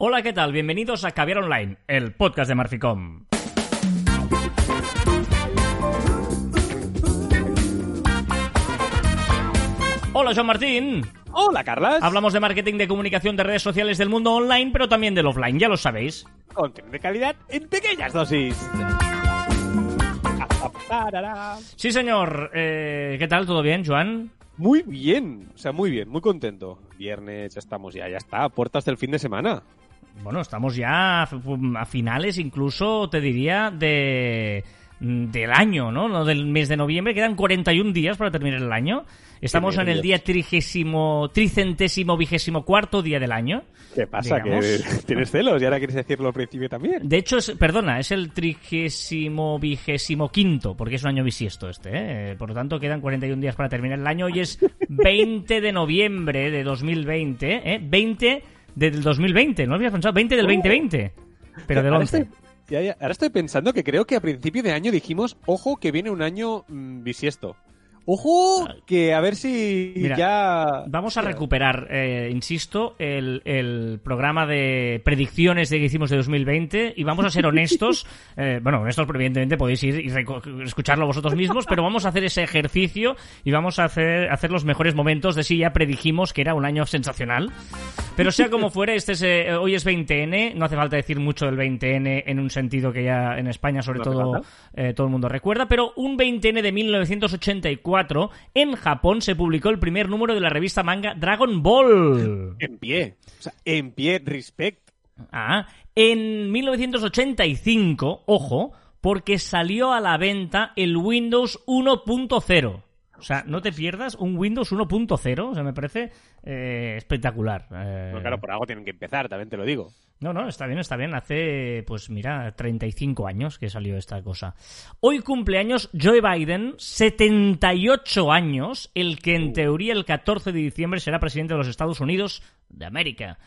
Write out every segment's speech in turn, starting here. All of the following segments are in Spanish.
Hola, ¿qué tal? Bienvenidos a Caviar Online, el podcast de Marficom. Hola, Joan Martín. Hola, Carlas. Hablamos de marketing de comunicación de redes sociales del mundo online, pero también del offline, ya lo sabéis. Contenido de calidad en pequeñas dosis. Sí, señor. Eh, ¿Qué tal? ¿Todo bien, Joan? Muy bien, o sea, muy bien, muy contento. Viernes, ya estamos ya, ya está, a puertas del fin de semana. Bueno, estamos ya a finales incluso, te diría, de del año, ¿no? No del mes de noviembre. Quedan 41 días para terminar el año. Estamos en el día trigésimo, tricentésimo, vigésimo cuarto día del año. ¿Qué pasa? ¿Que tienes celos y ahora quieres decirlo al principio también? De hecho, es, perdona, es el trigésimo, vigésimo quinto, porque es un año bisiesto este, ¿eh? Por lo tanto, quedan 41 días para terminar el año. Hoy es 20 de noviembre de 2020, ¿eh? 20 del 2020, no lo había pensado, 20 del 2020, pero del 11. ahora estoy pensando que creo que a principio de año dijimos, ojo, que viene un año mm, bisiesto. Ojo, que a ver si ya... Vamos a recuperar, eh, insisto, el, el, programa de predicciones de que hicimos de 2020 y vamos a ser honestos. eh, bueno, honestos, evidentemente podéis ir y escucharlo vosotros mismos, pero vamos a hacer ese ejercicio y vamos a hacer, hacer los mejores momentos de si ya predijimos que era un año sensacional. Pero sea como fuere, este es, eh, hoy es 20N, no hace falta decir mucho del 20N en un sentido que ya en España sobre todo eh, todo el mundo recuerda, pero un 20N de 1984 en Japón se publicó el primer número de la revista manga Dragon Ball. En pie. O sea, en pie, respect. Ah, en 1985, ojo, porque salió a la venta el Windows 1.0. O sea, no te pierdas un Windows 1.0. O sea, me parece eh, espectacular. Eh... claro, por algo tienen que empezar, también te lo digo. No, no, está bien, está bien. Hace, pues mira, 35 años que salió esta cosa. Hoy cumpleaños Joe Biden, 78 años, el que en uh. teoría el 14 de diciembre será presidente de los Estados Unidos de América.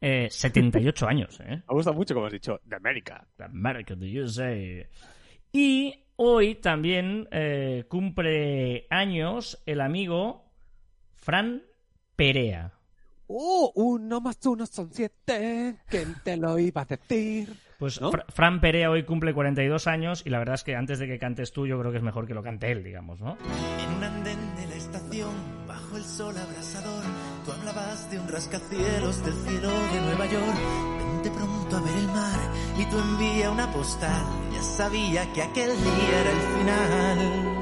Eh, 78 años, ¿eh? Me gusta mucho como has dicho, de América. De América, the USA. Y hoy también eh, cumple años el amigo Fran Perea. ¡Oh! Uno más uno son siete. ¿Quién te lo iba a decir? Pues Fran Perea hoy cumple 42 años y la verdad es que antes de que cantes tú, yo creo que es mejor que lo cante él, digamos, ¿no? En un andén de la estación, bajo el sol abrasador, tú hablabas de un rascacielos del cielo de Nueva York. Vente pronto a ver el mar y tú envía una postal. Ya sabía que aquel día era el final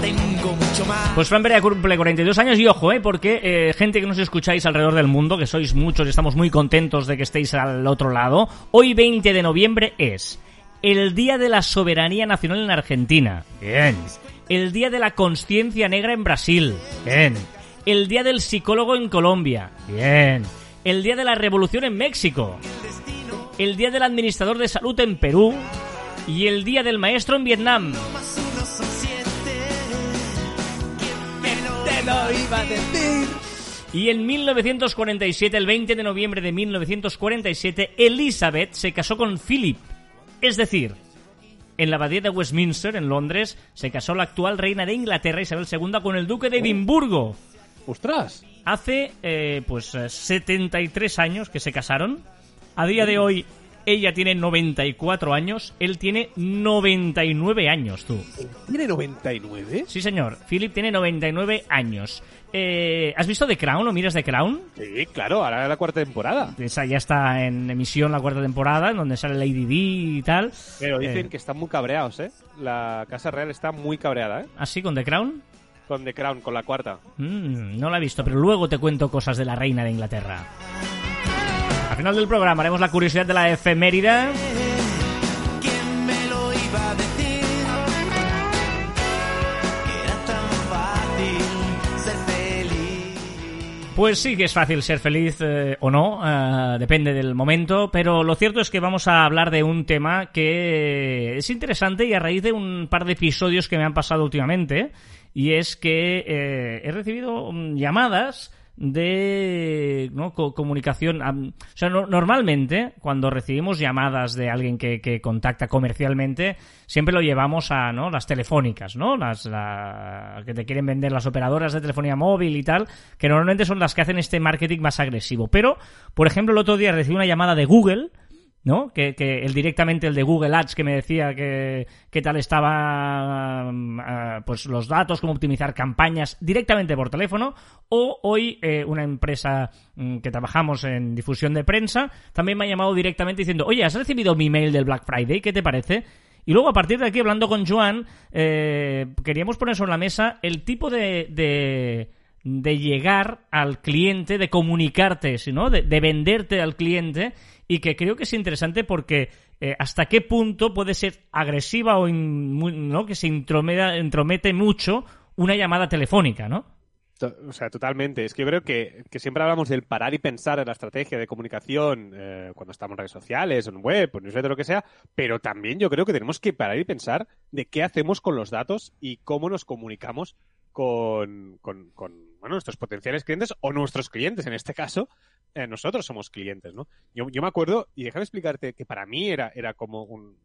tengo mucho más. Pues Fran Perea cumple 42 años y ojo, eh, porque eh, gente que nos escucháis alrededor del mundo, que sois muchos y estamos muy contentos de que estéis al otro lado, hoy 20 de noviembre es el Día de la Soberanía Nacional en Argentina. Bien. El Día de la Conciencia Negra en Brasil. Bien. El Día del Psicólogo en Colombia. Bien. El Día de la Revolución en México. El Día del Administrador de Salud en Perú. Y el Día del Maestro en Vietnam. Iba a decir. Y en 1947, el 20 de noviembre de 1947, Elizabeth se casó con Philip. Es decir, en la abadía de Westminster, en Londres, se casó la actual reina de Inglaterra, Isabel II, con el duque de Edimburgo. ¡Ostras! Hace, eh, pues, 73 años que se casaron. A día de hoy, ella tiene 94 años, él tiene 99 años, tú. ¿Tiene 99? Sí, señor. Philip tiene 99 años. Eh, ¿Has visto The Crown o miras The Crown? Sí, claro, ahora es la cuarta temporada. Esa ya está en emisión la cuarta temporada, en donde sale Lady Di y tal. Pero dicen eh, que están muy cabreados, ¿eh? La Casa Real está muy cabreada, ¿eh? ¿Ah, sí? ¿Con The Crown? Con The Crown, con la cuarta. Mm, no la he visto, pero luego te cuento cosas de la reina de Inglaterra final del programa haremos la curiosidad de la efeméride. Pues sí que es fácil ser feliz eh, o no, eh, depende del momento, pero lo cierto es que vamos a hablar de un tema que es interesante y a raíz de un par de episodios que me han pasado últimamente, y es que eh, he recibido mm, llamadas de ¿no? comunicación. O sea, normalmente, cuando recibimos llamadas de alguien que, que, contacta comercialmente, siempre lo llevamos a ¿no? las telefónicas, ¿no? Las que te quieren vender las operadoras de telefonía móvil y tal, que normalmente son las que hacen este marketing más agresivo. Pero, por ejemplo, el otro día recibí una llamada de Google ¿no? Que, que, el directamente el de Google Ads que me decía que, tal estaba ah, pues los datos, cómo optimizar campañas directamente por teléfono, o hoy eh, una empresa mm, que trabajamos en difusión de prensa también me ha llamado directamente diciendo, oye, ¿has recibido mi mail del Black Friday? ¿Qué te parece? Y luego, a partir de aquí, hablando con Joan, eh, queríamos poner sobre la mesa el tipo de, de, de llegar al cliente, de comunicarte, ¿no? de, de venderte al cliente y que creo que es interesante porque eh, hasta qué punto puede ser agresiva o ¿no? que se entromete mucho una llamada telefónica, ¿no? O sea, totalmente. Es que yo creo que, siempre hablamos del parar y pensar en la estrategia de comunicación eh, cuando estamos en redes sociales, en web, en newsletter, lo que sea, pero también yo creo que tenemos que parar y pensar de qué hacemos con los datos y cómo nos comunicamos con, con, bueno, nuestros potenciales clientes o nuestros clientes, en este caso, eh, nosotros somos clientes, ¿no? Yo, me acuerdo, y déjame explicarte que para mí era, era como un,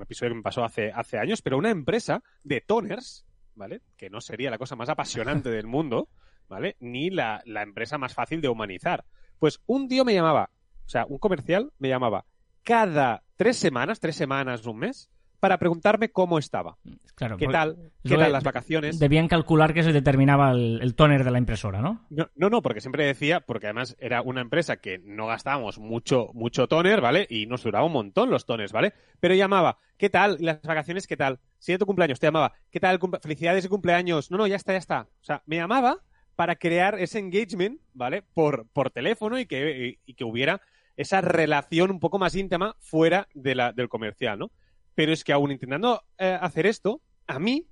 episodio que me pasó hace, hace años, pero una empresa de toners, ¿vale? Que no sería la cosa más apasionante del mundo, ¿vale? Ni la, la empresa más fácil de humanizar. Pues un tío me llamaba, o sea, un comercial me llamaba cada tres semanas, tres semanas, un mes, para preguntarme cómo estaba. Claro, ¿Qué tal? ¿Qué tal las vacaciones? Debían calcular que se determinaba el, toner de la impresora, ¿no? ¿no? No, porque siempre decía, porque además era una empresa que no gastábamos mucho, mucho toner, ¿vale? Y nos duraba un montón los toners, ¿vale? Pero llamaba, ¿qué tal? ¿Las vacaciones qué tal? Si era tu cumpleaños, te llamaba, ¿qué tal? Felicidades de cumpleaños. No, no, ya está, ya está. O sea, me llamaba para crear ese engagement, ¿vale? Por, por teléfono y que, y, que hubiera esa relación un poco más íntima fuera de la, del comercial, ¿no? Pero es que aún intentando eh, hacer esto, a mí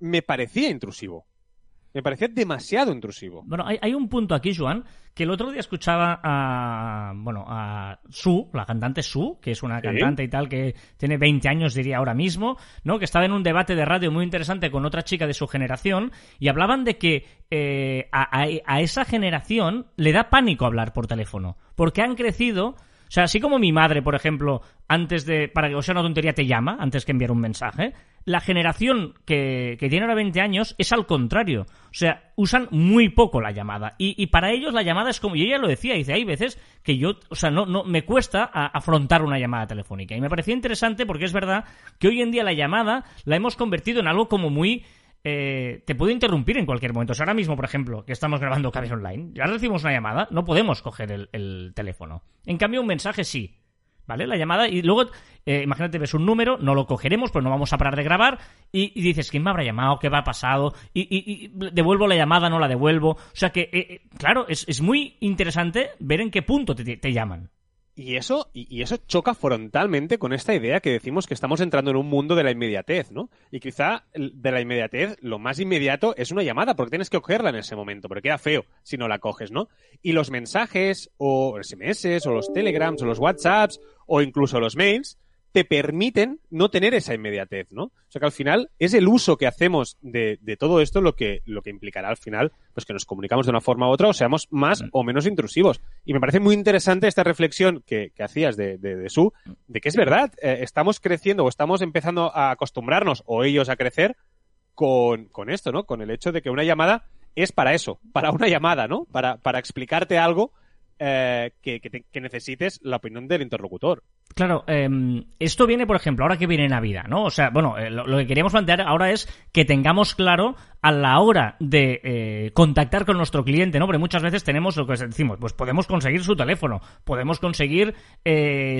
me parecía intrusivo. Me parecía demasiado intrusivo. Bueno, hay, un punto aquí, Joan, que el otro día escuchaba a, bueno, a Su, la cantante Su, que es una cantante y tal que tiene 20 años, diría ahora mismo, ¿no? Que estaba en un debate de radio muy interesante con otra chica de su generación y hablaban de que eh, a esa generación le da pánico hablar por teléfono, porque han crecido sea, así como mi madre, por ejemplo, antes de, para que o sea una tontería, te llama antes que enviar un mensaje, la generación que, que tiene ahora 20 años es al contrario. O sea, usan muy poco la llamada. Y, y, para ellos la llamada es como, y ella lo decía, dice, hay veces que yo, o sea, no, no, me cuesta afrontar una llamada telefónica. Y me parecía interesante porque es verdad que hoy en día la llamada la hemos convertido en algo como muy eh, te puede interrumpir en cualquier momento. O sea, ahora mismo, por ejemplo, que estamos grabando Cabes Online, ya recibimos una llamada, no podemos coger el, teléfono. En cambio, un mensaje sí. ¿Vale? La llamada y luego, eh, imagínate, ves un número, no lo cogeremos, pues no vamos a parar de grabar y, dices, ¿quién me habrá llamado? ¿Qué va a pasado? Y, devuelvo la llamada, no la devuelvo. O sea que, eh, claro, es, muy interesante ver en qué punto te llaman. Y eso, y, eso choca frontalmente con esta idea que decimos que estamos entrando en un mundo de la inmediatez, ¿no? Y quizá de la inmediatez lo más inmediato es una llamada, porque tienes que cogerla en ese momento, porque queda feo si no la coges, ¿no? Y los mensajes, o SMS, o los telegrams, o los WhatsApps, o incluso los mails, te permiten no tener esa inmediatez, ¿no? O sea que al final es el uso que hacemos de, todo esto lo que, lo que implicará al final pues que nos comunicamos de una forma u otra o seamos más mm. o menos intrusivos. Y me parece muy interesante esta reflexión que, hacías de, de, Su, de que es verdad, eh, estamos creciendo o estamos empezando a acostumbrarnos o ellos a crecer con, con esto, ¿no? Con el hecho de que una llamada es para eso, para una llamada, ¿no? Para, para explicarte algo eh, que, necesites la opinión del interlocutor. Claro, em, esto viene, por ejemplo, ahora que viene Navidad, ¿no? O sea, bueno, eh, lo, que queríamos plantear ahora es que tengamos claro a la hora de eh, contactar con nuestro cliente, ¿no? Porque muchas veces tenemos lo que decimos, pues podemos conseguir su teléfono, podemos conseguir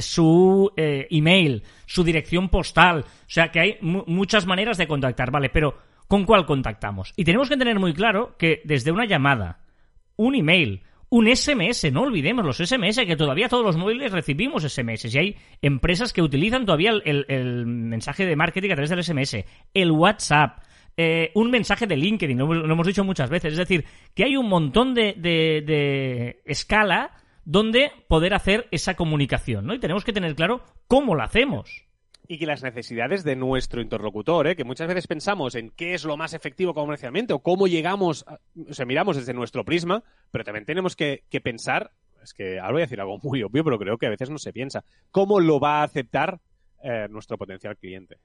su email, su dirección postal, o sea, que hay muchas maneras de contactar, ¿vale? Pero, ¿con cuál contactamos? Y tenemos que tener muy claro que desde una llamada, un email, un SMS, no olvidemos los SMS, que todavía todos los móviles recibimos SMS y hay empresas que utilizan todavía el, mensaje de marketing a través del SMS, el WhatsApp, eh, un mensaje de LinkedIn, lo, hemos dicho muchas veces, es decir, que hay un montón de, de, escala donde poder hacer esa comunicación, ¿no? Y tenemos que tener claro cómo la hacemos. Y que las necesidades de nuestro interlocutor, ¿eh? que muchas veces pensamos en qué es lo más efectivo comercialmente o cómo llegamos, a- o sea, miramos desde nuestro prisma, pero también tenemos que, que pensar, es que ahora voy a decir algo muy obvio, pero creo que a veces no se piensa, cómo lo va a aceptar eh, nuestro potencial cliente.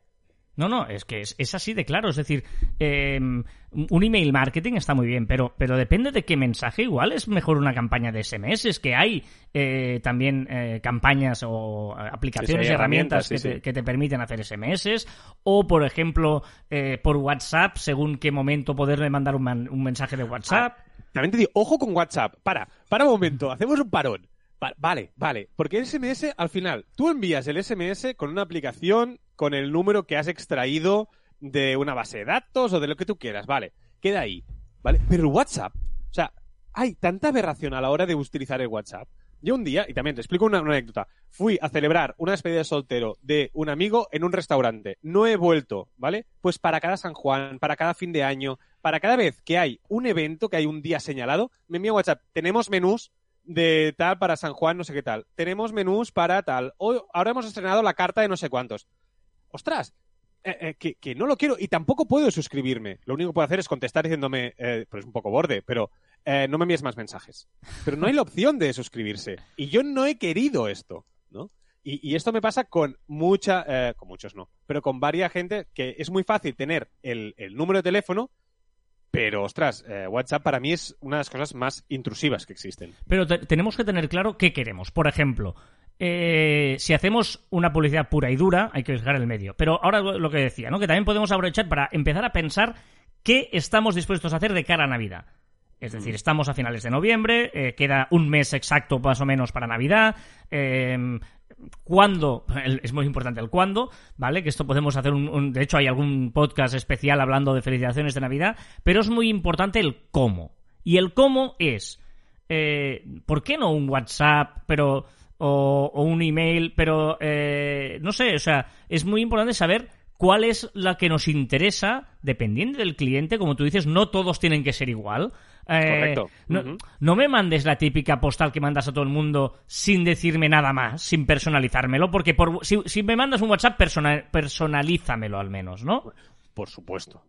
No, no, es que es, es así de claro. Es decir, eh, un email marketing está muy bien, pero, pero depende de qué mensaje. Igual es mejor una campaña de SMS, es que hay eh, también eh, campañas o eh, aplicaciones Sí, sí, y herramientas herramientas, que, sí, te, sí. que te permiten hacer SMS. O, por ejemplo, eh, por WhatsApp, según qué momento poderle mandar un, man- un mensaje de WhatsApp. También te digo, ojo con WhatsApp. Para, para un momento, hacemos un parón. Va- vale, vale. Porque el SMS, al final, tú envías el SMS con una aplicación, con el número que has extraído de una base de datos o de lo que tú quieras, vale. Queda ahí, ¿vale? Pero el WhatsApp, o sea, hay tanta aberración a la hora de utilizar el WhatsApp. Yo un día, y también te explico una, anécdota, fui a celebrar una despedida de soltero de un amigo en un restaurante. No he vuelto, ¿vale? Pues para cada San Juan, para cada fin de año, para cada vez que hay un evento, que hay un día señalado, me envía WhatsApp. Tenemos menús de tal para San Juan, no sé qué tal. Tenemos menús para tal. Hoy, ahora hemos estrenado la carta de no sé cuántos. Ostras, eh, eh, que, no lo quiero y tampoco puedo suscribirme. Lo único que puedo hacer es contestar diciéndome, eh, pues un poco borde, pero eh, no me envíes más mensajes. Pero no hay la opción de suscribirse. Y yo no he querido esto, ¿no? Y, esto me pasa con mucha, con muchos no, pero con varias gente que es muy fácil tener el, número de teléfono, pero ostras, WhatsApp para mí es una de las cosas más intrusivas que existen. Pero te- tenemos que tener claro qué queremos. Por ejemplo, eh, si hacemos una publicidad pura y dura, hay que dejar el medio. Pero ahora lo que decía, ¿no? Que también podemos aprovechar para empezar a pensar qué estamos dispuestos a hacer de cara a Navidad. Es decir, estamos a finales de noviembre, eh, queda un mes exacto más o menos para Navidad. Eh, ¿Cuándo? Es muy importante el cuándo, ¿vale? Que esto podemos hacer un, un- De hecho, hay algún podcast especial hablando de felicitaciones de Navidad, pero es muy importante el cómo. Y el cómo es. eh, ¿Por qué no un WhatsApp, pero. O, o un email, pero. eh, no sé, o sea, es muy importante saber cuál es la que nos interesa, dependiendo del cliente. Como tú dices, no todos tienen que ser igual. Eh, Correcto. no, no me mandes la típica postal que mandas a todo el mundo sin decirme nada más, sin personalizármelo, porque por, si, si me mandas un WhatsApp, persona- personalízamelo al menos, ¿no? Por supuesto.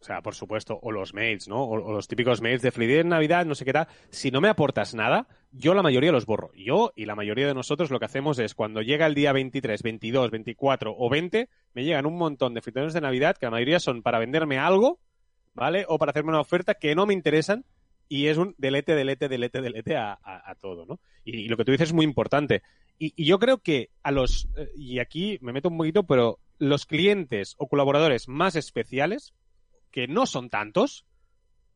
O sea, por supuesto. O los mails, ¿no? O, los típicos mails de feliz Navidad, no sé qué tal. Si no me aportas nada, yo la mayoría los borro. Yo y la mayoría de nosotros lo que hacemos es cuando llega el día 23, 22, 24 o 20, me llegan un montón de felicitaciones de Navidad que la mayoría son para venderme algo, ¿vale? O para hacerme una oferta que no me interesan y es un delete, delete, delete, delete a, todo, ¿no? Y, y lo que tú dices es muy importante. Y, y yo creo que a los, eh, y aquí me meto un poquito, pero los clientes o colaboradores más especiales, que no son tantos,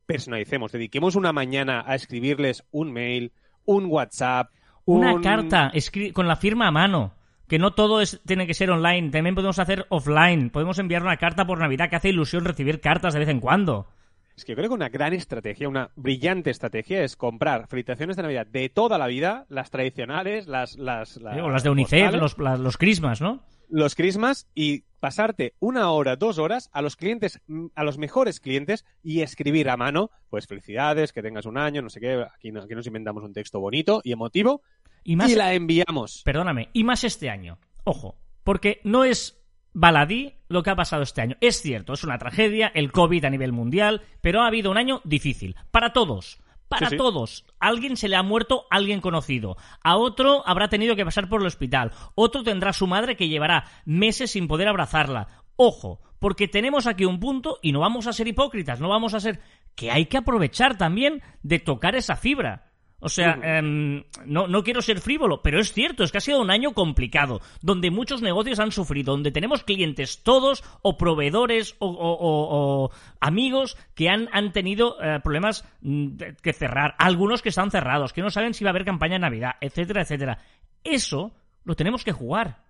personalicemos, dediquemos una mañana a escribirles un mail, un WhatsApp, Una un- carta con la firma a mano. Que no todo es, tiene que ser online, también podemos hacer offline. Podemos enviar una carta por Navidad, que hace ilusión recibir cartas de vez en cuando. Es que yo creo que una gran estrategia, una brillante estrategia es comprar felicitaciones de Navidad de toda la vida, las tradicionales, las... las, o las de UNICEF, los, los Christmas, ¿no? los Christmas y pasarte una hora, dos horas a los clientes, mm, a los mejores clientes y escribir a mano, pues felicidades, que tengas un año, no sé qué, aquí, no- aquí nos inventamos un texto bonito y emotivo Y más, y la enviamos. perdóname, y más este año. Ojo, porque no es baladí lo que ha pasado este año. Es cierto, es una tragedia, el COVID a nivel mundial, pero ha habido un año difícil. Para todos. Para Sí, sí. todos. A alguien se le ha muerto alguien conocido. A otro habrá tenido que pasar por el hospital. Otro tendrá su madre que llevará meses sin poder abrazarla. Ojo, porque tenemos aquí un punto y no vamos a ser hipócritas, no vamos a ser que hay que aprovechar también de tocar esa fibra. O sea, em, no, no quiero ser frívolo, pero es cierto, es que ha sido un año complicado, donde muchos negocios han sufrido, donde tenemos clientes todos, o proveedores, o, o- o- o amigos que han, han tenido eh, problemas mm, de- que cerrar, algunos que están cerrados, que no saben si va a haber campaña de Navidad, etcétera, etcétera. Eso lo tenemos que jugar.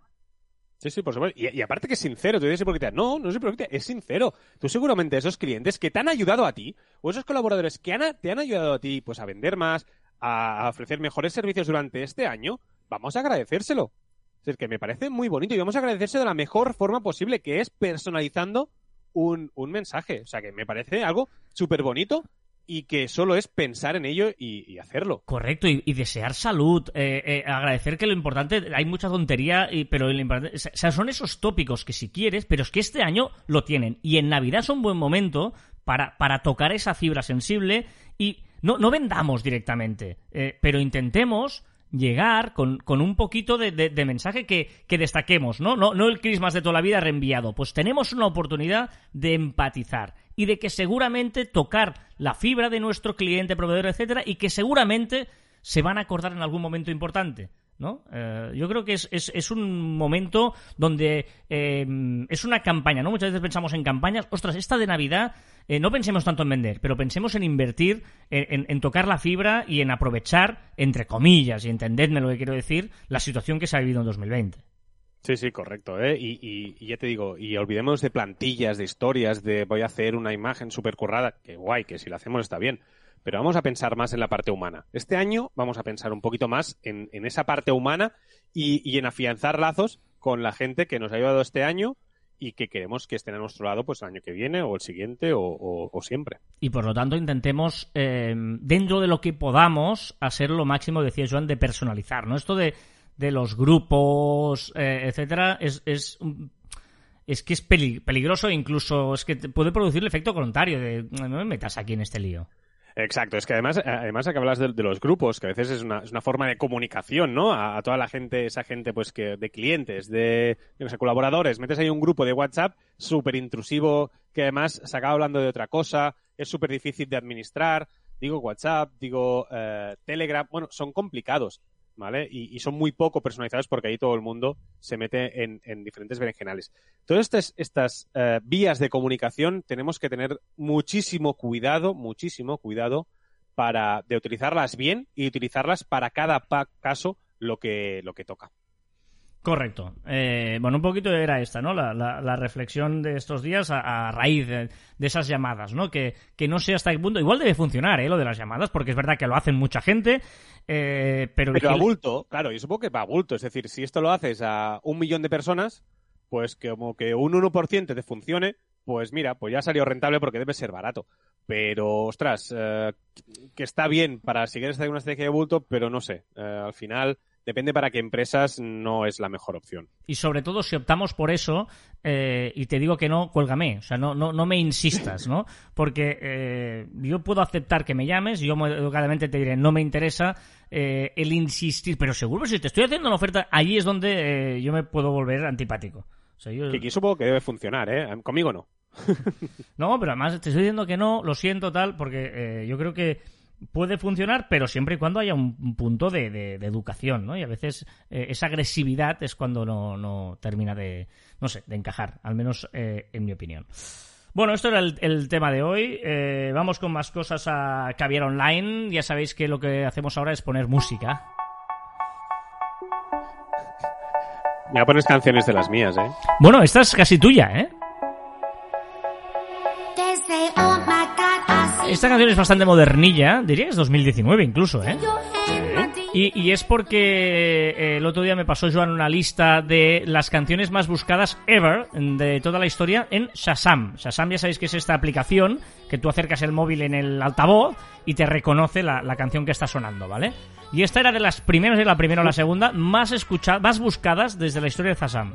Sí, sí, por supuesto. Y, y aparte que es sincero, tú dices hipócrita. No, no es hipócrita, es sincero. Tú seguramente esos clientes que te han ayudado a ti, o esos colaboradores que han- te han ayudado a ti, pues a vender más, a, ofrecer mejores servicios durante este año, vamos a agradecérselo. Es decir, que me parece muy bonito y vamos a agradecérselo de la mejor forma posible, que es personalizando un, un mensaje. O sea, que me parece algo súper bonito y que solo es pensar en ello y, hacerlo. Correcto, y, desear salud, eh, eh, agradecer que lo importante, hay mucha tontería, pero lo importante, o sea, son esos tópicos que si quieres, pero es que este año lo tienen. Y en Navidad es un buen momento para, para tocar esa fibra sensible y no, no vendamos directamente, eh, pero intentemos llegar con, un poquito de, mensaje que, que, destaquemos, ¿no? ¿no? No el Christmas de toda la vida reenviado. Pues tenemos una oportunidad de empatizar y de que seguramente tocar la fibra de nuestro cliente, proveedor, etcétera, y que seguramente se van a acordar en algún momento importante. ¿No? Eh, yo creo que es, es, un momento donde eh, es una campaña, ¿no? Muchas veces pensamos en campañas. Ostras, esta de Navidad eh, no pensemos tanto en vender, pero pensemos en invertir, en, tocar la fibra y en aprovechar, entre comillas, y entendedme lo que quiero decir, la situación que se ha vivido en 2020. Sí, sí, correcto. ¿eh? Y, y, ya te digo, y olvidemos de plantillas, de historias, de voy a hacer una imagen súper currada, que guay, que si la hacemos está bien pero vamos a pensar más en la parte humana. Este año vamos a pensar un poquito más en, esa parte humana y, en afianzar lazos con la gente que nos ha ayudado este año y que queremos que estén a nuestro lado pues el año que viene o el siguiente o, siempre. Y por lo tanto intentemos, eh, dentro de lo que podamos, hacer lo máximo, decía Joan, de personalizar, ¿no? Esto de, los grupos, eh, etcétera, es, es que es peligroso, incluso es que puede producir el efecto contrario de no me metas aquí en este lío. Exacto, es que además, además que hablas de, los grupos, que a veces es una, es una forma de comunicación, ¿no? A, toda la gente, esa gente, pues que de clientes, de colaboradores, metes ahí un grupo de WhatsApp súper intrusivo, que además se acaba hablando de otra cosa, es súper difícil de administrar, digo WhatsApp, digo eh, Telegram, bueno, son complicados. ¿Vale? Y, son muy poco personalizados porque ahí todo el mundo se mete en, diferentes berenjenales. Todas estas, estas eh, vías de comunicación tenemos que tener muchísimo cuidado, muchísimo cuidado para de utilizarlas bien y utilizarlas para cada caso lo que, lo que toca. Correcto. Eh, bueno, un poquito era esta, ¿no? La, reflexión de estos días a, raíz de, esas llamadas, ¿no? Que, no sé hasta qué punto. Igual debe funcionar, ¿eh? Lo de las llamadas, porque es verdad que lo hacen mucha gente, eh, pero. Pero a bulto, claro, y supongo que va a bulto. Es decir, si esto lo haces a un millón de personas, pues que como que un 1% te funcione, pues mira, pues ya salió rentable porque debe ser barato. Pero, ostras, eh, que está bien para si quieres hacer una estrategia de bulto, pero no sé. al final depende para qué empresas no es la mejor opción. Y sobre todo si optamos por eso eh, y te digo que no, cuélgame, o sea, no, no, no me insistas, ¿no? Porque eh, yo puedo aceptar que me llames, yo educadamente te diré, no me interesa eh, el insistir, pero seguro si te estoy haciendo una oferta, allí es donde yo me puedo volver antipático. O sea, yo... Que aquí supongo que debe funcionar, ¿eh? Conmigo no. no, pero además te estoy diciendo que no, lo siento tal, porque yo creo que puede funcionar, pero siempre y cuando haya un punto de, educación, ¿no? Y a veces eh, esa agresividad es cuando no, termina de, no sé, de encajar, al menos eh, en mi opinión. Bueno, esto era el, tema de hoy. Eh, vamos con más cosas a Caviar Online. Ya sabéis que lo que hacemos ahora es poner música. Ya pones canciones de las mías, ¿eh? Bueno, esta es casi tuya, ¿eh? Esta canción es bastante modernilla, diría que es 2019 incluso, ¿eh? Y, es porque eh, el otro día me pasó Joan una lista de las canciones más buscadas ever de toda la historia en Shazam. Shazam ya sabéis que es esta aplicación que tú acercas el móvil en el altavoz y te reconoce la, canción que está sonando, ¿vale? Y esta era de las primeras, de la primera o la segunda, más, escuchadas, más buscadas desde la historia de Shazam.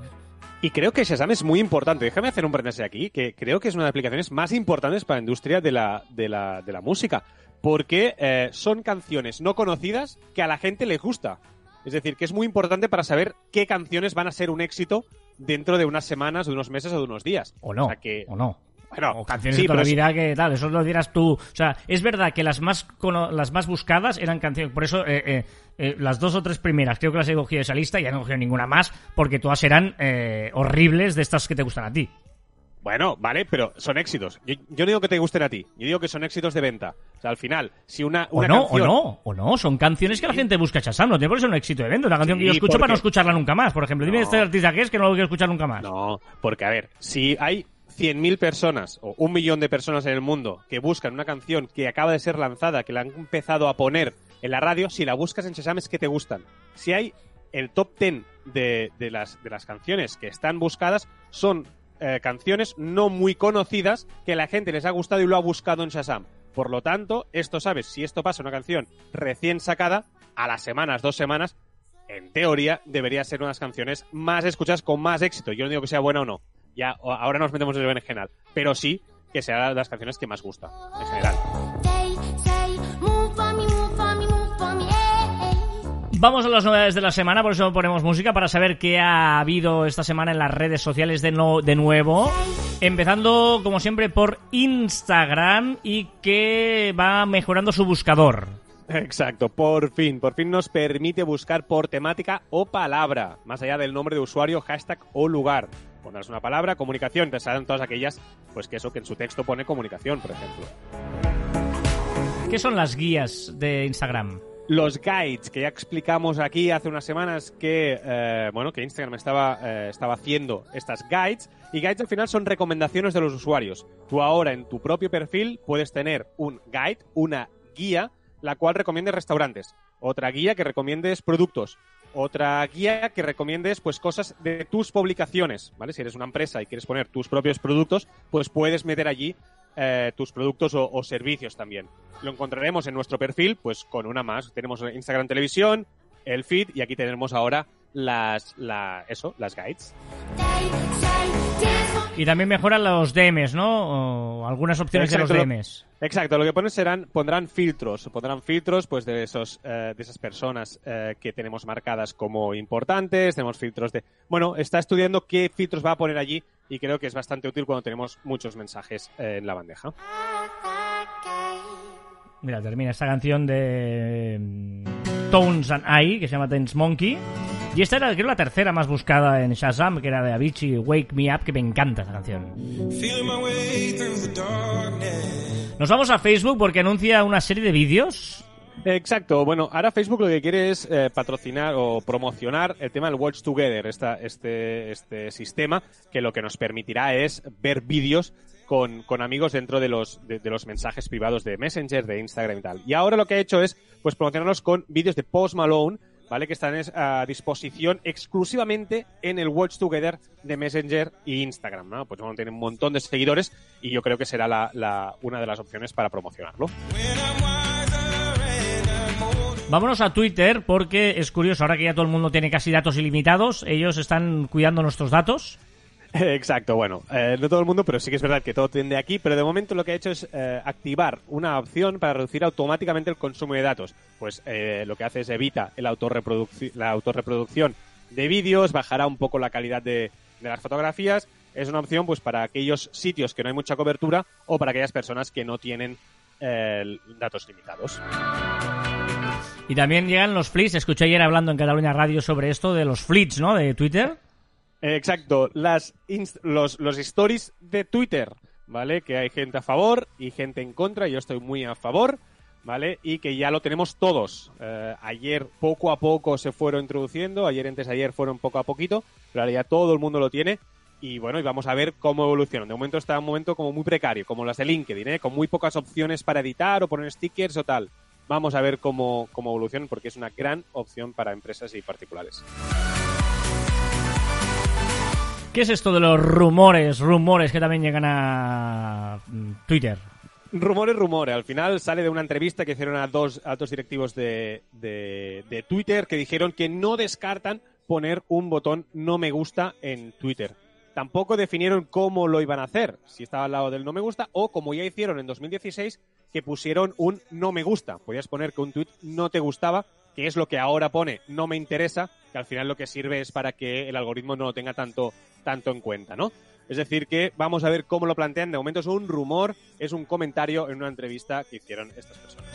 Y creo que Shazam es muy importante. Déjame hacer un paréntesis aquí, que creo que es una de las aplicaciones más importantes para la industria de la, de la, de la música. Porque eh, son canciones no conocidas que a la gente les gusta. Es decir, que es muy importante para saber qué canciones van a ser un éxito dentro de unas semanas, de unos meses o de unos días. O no. o no. Bueno, o canciones de toda la vida que tal, eso lo dirás tú. O sea, es verdad que las más las más buscadas eran canciones, por eso eh, eh, eh, las dos o tres primeras creo que las he cogido de esa lista y ya no he cogido ninguna más porque todas eran horribles de estas que te gustan a ti. Bueno, vale, pero son éxitos. Yo, no digo que te gusten a ti, yo digo que son éxitos de venta. O sea, al final, si una, una o no, o no, o no, son canciones que la gente busca chasando. No tiene por eso un éxito de venta. Una canción que yo escucho para no escucharla nunca más. Por ejemplo, dime este artista que es que no lo quiero escuchar nunca más. No, porque a ver, si hay 100.000 personas o un millón de personas en el mundo que buscan una canción que acaba de ser lanzada, que la han empezado a poner en la radio, si la buscas en Shazam es que te gustan. Si hay el top 10 de, de, las, de las canciones que están buscadas, son eh, canciones no muy conocidas que la gente les ha gustado y lo ha buscado en Shazam. Por lo tanto, esto sabes, si esto pasa una canción recién sacada, a las semanas, dos semanas, en teoría debería ser una de las canciones más escuchadas con más éxito. Yo no digo que sea buena o no. Ya, ahora nos metemos en el berenjenal. Pero sí que sea de las canciones que más gusta, en general. Vamos a las novedades de la semana, por eso ponemos música para saber qué ha habido esta semana en las redes sociales de, no, de nuevo. Empezando, como siempre, por Instagram y que va mejorando su buscador. Exacto, por fin, por fin nos permite buscar por temática o palabra, más allá del nombre de usuario, hashtag o lugar. Pondrás una palabra, comunicación, te salen todas aquellas, pues que eso que en su texto pone comunicación, por ejemplo. ¿Qué son las guías de Instagram? los guides que ya explicamos aquí hace unas semanas que eh, bueno que Instagram estaba eh, estaba haciendo estas guides y guides al final son recomendaciones de los usuarios. Tú ahora en tu propio perfil puedes tener un guide, una guía la cual recomiende restaurantes, otra guía que recomiendes productos, otra guía que recomiendes pues cosas de tus publicaciones, ¿vale? Si eres una empresa y quieres poner tus propios productos, pues puedes meter allí eh, tus productos o, servicios también. Lo encontraremos en nuestro perfil, pues con una más. Tenemos Instagram Televisión, el feed y aquí tenemos ahora las, la, eso, las guides. Y también mejoran los DMs, ¿no? O algunas opciones de los DMs. exacto, lo que ponen serán, pondrán filtros, pondrán filtros pues de esos, eh, de esas personas eh, que tenemos marcadas como importantes, tenemos filtros de, bueno, está estudiando qué filtros va a poner allí y creo que es bastante útil cuando tenemos muchos mensajes eh, en la bandeja. Mira, termina esta canción de mm, Tones and I, que se llama Dance Monkey. Y esta era, creo, la tercera más buscada en Shazam, que era de Avicii, Wake Me Up, que me encanta esa canción. Nos vamos a Facebook porque anuncia una serie de vídeos Exacto. Bueno, ahora Facebook lo que quiere es eh, patrocinar o promocionar el tema del Watch Together, esta, este, este sistema que lo que nos permitirá es ver vídeos con, con, amigos dentro de los, de, los mensajes privados de Messenger, de Instagram y tal. Y ahora lo que ha hecho es pues promocionarlos con vídeos de Post Malone, ¿vale? Que están a disposición exclusivamente en el Watch Together de Messenger e Instagram, ¿no? Pues bueno, tiene un montón de seguidores y yo creo que será la, una de las opciones para promocionarlo. Vámonos a Twitter porque es curioso, ahora que ya todo el mundo tiene casi datos ilimitados, ellos están cuidando nuestros datos. Exacto, bueno, eh, no todo el mundo, pero sí que es verdad que todo tiende aquí, pero de momento lo que ha hecho es eh, activar una opción para reducir automáticamente el consumo de datos. Pues eh, lo que hace es evita el la autorreproducción de vídeos, bajará un poco la calidad de, las fotografías. Es una opción pues para aquellos sitios que no hay mucha cobertura o para aquellas personas que no tienen datos limitados. Y también llegan los fleets. Escuché ayer hablando en Cataluña Radio sobre esto de los fleets, ¿no? De Twitter. Exacto. Las los, los stories de Twitter, ¿vale? Que hay gente a favor y gente en contra. Yo estoy muy a favor, ¿vale? Y que ya lo tenemos todos. Eh, ayer poco a poco se fueron introduciendo. Ayer antes ayer fueron poco a poquito. Pero ahora ya todo el mundo lo tiene. Y bueno, y vamos a ver cómo evolucionan. De momento está un momento como muy precario, como las de LinkedIn, ¿eh? Con muy pocas opciones para editar o poner stickers o tal. Vamos a ver cómo, cómo evolucionan porque es una gran opción para empresas y particulares. ¿Qué es esto de los rumores, rumores que también llegan a mm, Twitter? Rumores, rumores. Al final sale de una entrevista que hicieron a dos altos directivos de, de, Twitter que dijeron que no descartan poner un botón no me gusta en Twitter. Tampoco definieron cómo lo iban a hacer, si estaba al lado del no me gusta o como ya hicieron en 2016, que pusieron un no me gusta. Podías poner que un tweet no te gustaba, que es lo que ahora pone no me interesa, que al final lo que sirve es para que el algoritmo no lo tenga tanto, tanto en cuenta, ¿no? Es decir, que vamos a ver cómo lo plantean. De momento es un rumor, es un comentario en una entrevista que hicieron estas personas.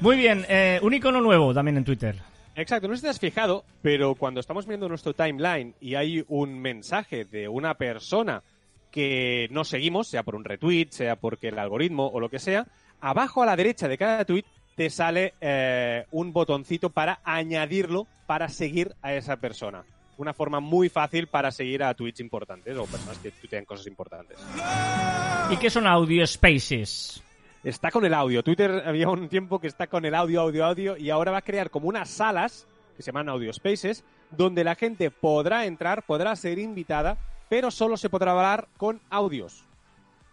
Muy bien, eh, un icono nuevo también en Twitter. Exacto, no sé si te has fijado, pero cuando estamos viendo nuestro timeline y hay un mensaje de una persona que no seguimos, sea por un retweet, sea porque el algoritmo o lo que sea, abajo a la derecha de cada tweet te sale eh, un botoncito para añadirlo para seguir a esa persona. Una forma muy fácil para seguir a tweets importantes o personas que tuitean cosas importantes. ¿Y qué son audio spaces? está con el audio. Twitter había un tiempo que está con el audio, audio, audio, y ahora va a crear como unas salas que se llaman audio spaces, donde la gente podrá entrar, podrá ser invitada, pero solo se podrá hablar con audios.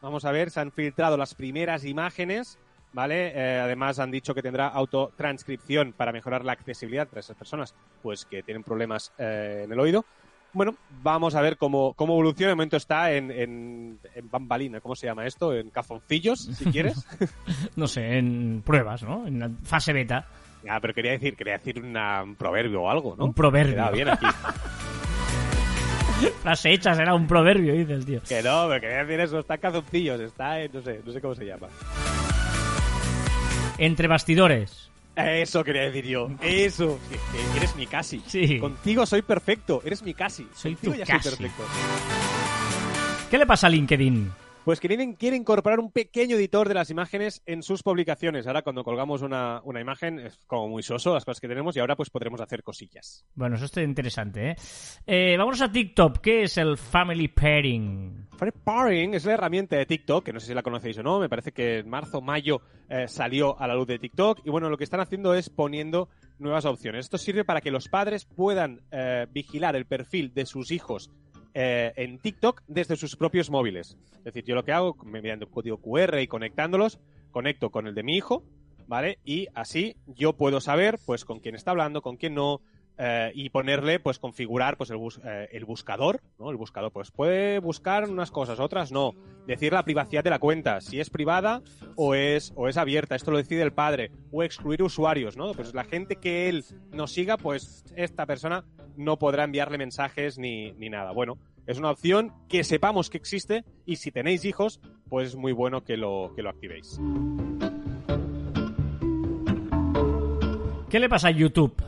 Vamos a ver, se han filtrado las primeras imágenes, ¿vale? Eh, además han dicho que tendrá autotranscripción para mejorar la accesibilidad para esas personas, pues que tienen problemas eh, en el oído. Bueno, vamos a ver cómo, cómo evoluciona. De momento está en, en, en bambalina, ¿cómo se llama esto? En cazoncillos, si quieres. no sé, en pruebas, ¿no? En la fase beta. Ah, pero quería decir, quería decir una- un proverbio o algo, ¿no? Un proverbio. Quedaba bien aquí. Frase hecha será un proverbio, dices, tío. que no, pero quería decir eso, está en cazoncillos, está en, no sé, no sé cómo se llama. Entre bastidores. Eso quería decir yo, eso. Eres mi casi. Sí. Contigo soy perfecto, eres mi casi. Soy Contigo tu ya casi. soy perfecto. ¿Qué le pasa a LinkedIn? Pues que LinkedIn quiere incorporar un pequeño editor de las imágenes en sus publicaciones. Ahora cuando colgamos una, una imagen es como muy soso las cosas que tenemos y ahora pues podremos hacer cosillas. Bueno, eso está interesante, ¿eh? Eh, Vámonos a TikTok. ¿Qué es el Family Pairing? Family Pairing es la herramienta de TikTok, que no sé si la conocéis o no, me parece que en marzo mayo eh, salió a la luz de TikTok y bueno, lo que están haciendo es poniendo nuevas opciones. Esto sirve para que los padres puedan eh, vigilar el perfil de sus hijos eh, en TikTok desde sus propios móviles. Es decir, yo lo que hago, mediante un código QR y conectándolos, conecto con el de mi hijo, ¿vale? Y así yo puedo saber, pues, con quién está hablando, con quién no, eh, y ponerle, pues, configurar, pues, el, bus- eh, el buscador, ¿no? El buscador, pues, puede buscar unas cosas, otras no. Decir la privacidad de la cuenta, si es privada o es, o es abierta, esto lo decide el padre. O excluir usuarios, ¿no? Pues la gente que él nos siga, pues, esta persona no podrá enviarle mensajes ni, ni nada. Bueno, es una opción que sepamos que existe y si tenéis hijos, pues es muy bueno que lo, que lo activéis. ¿Qué le pasa a YouTube?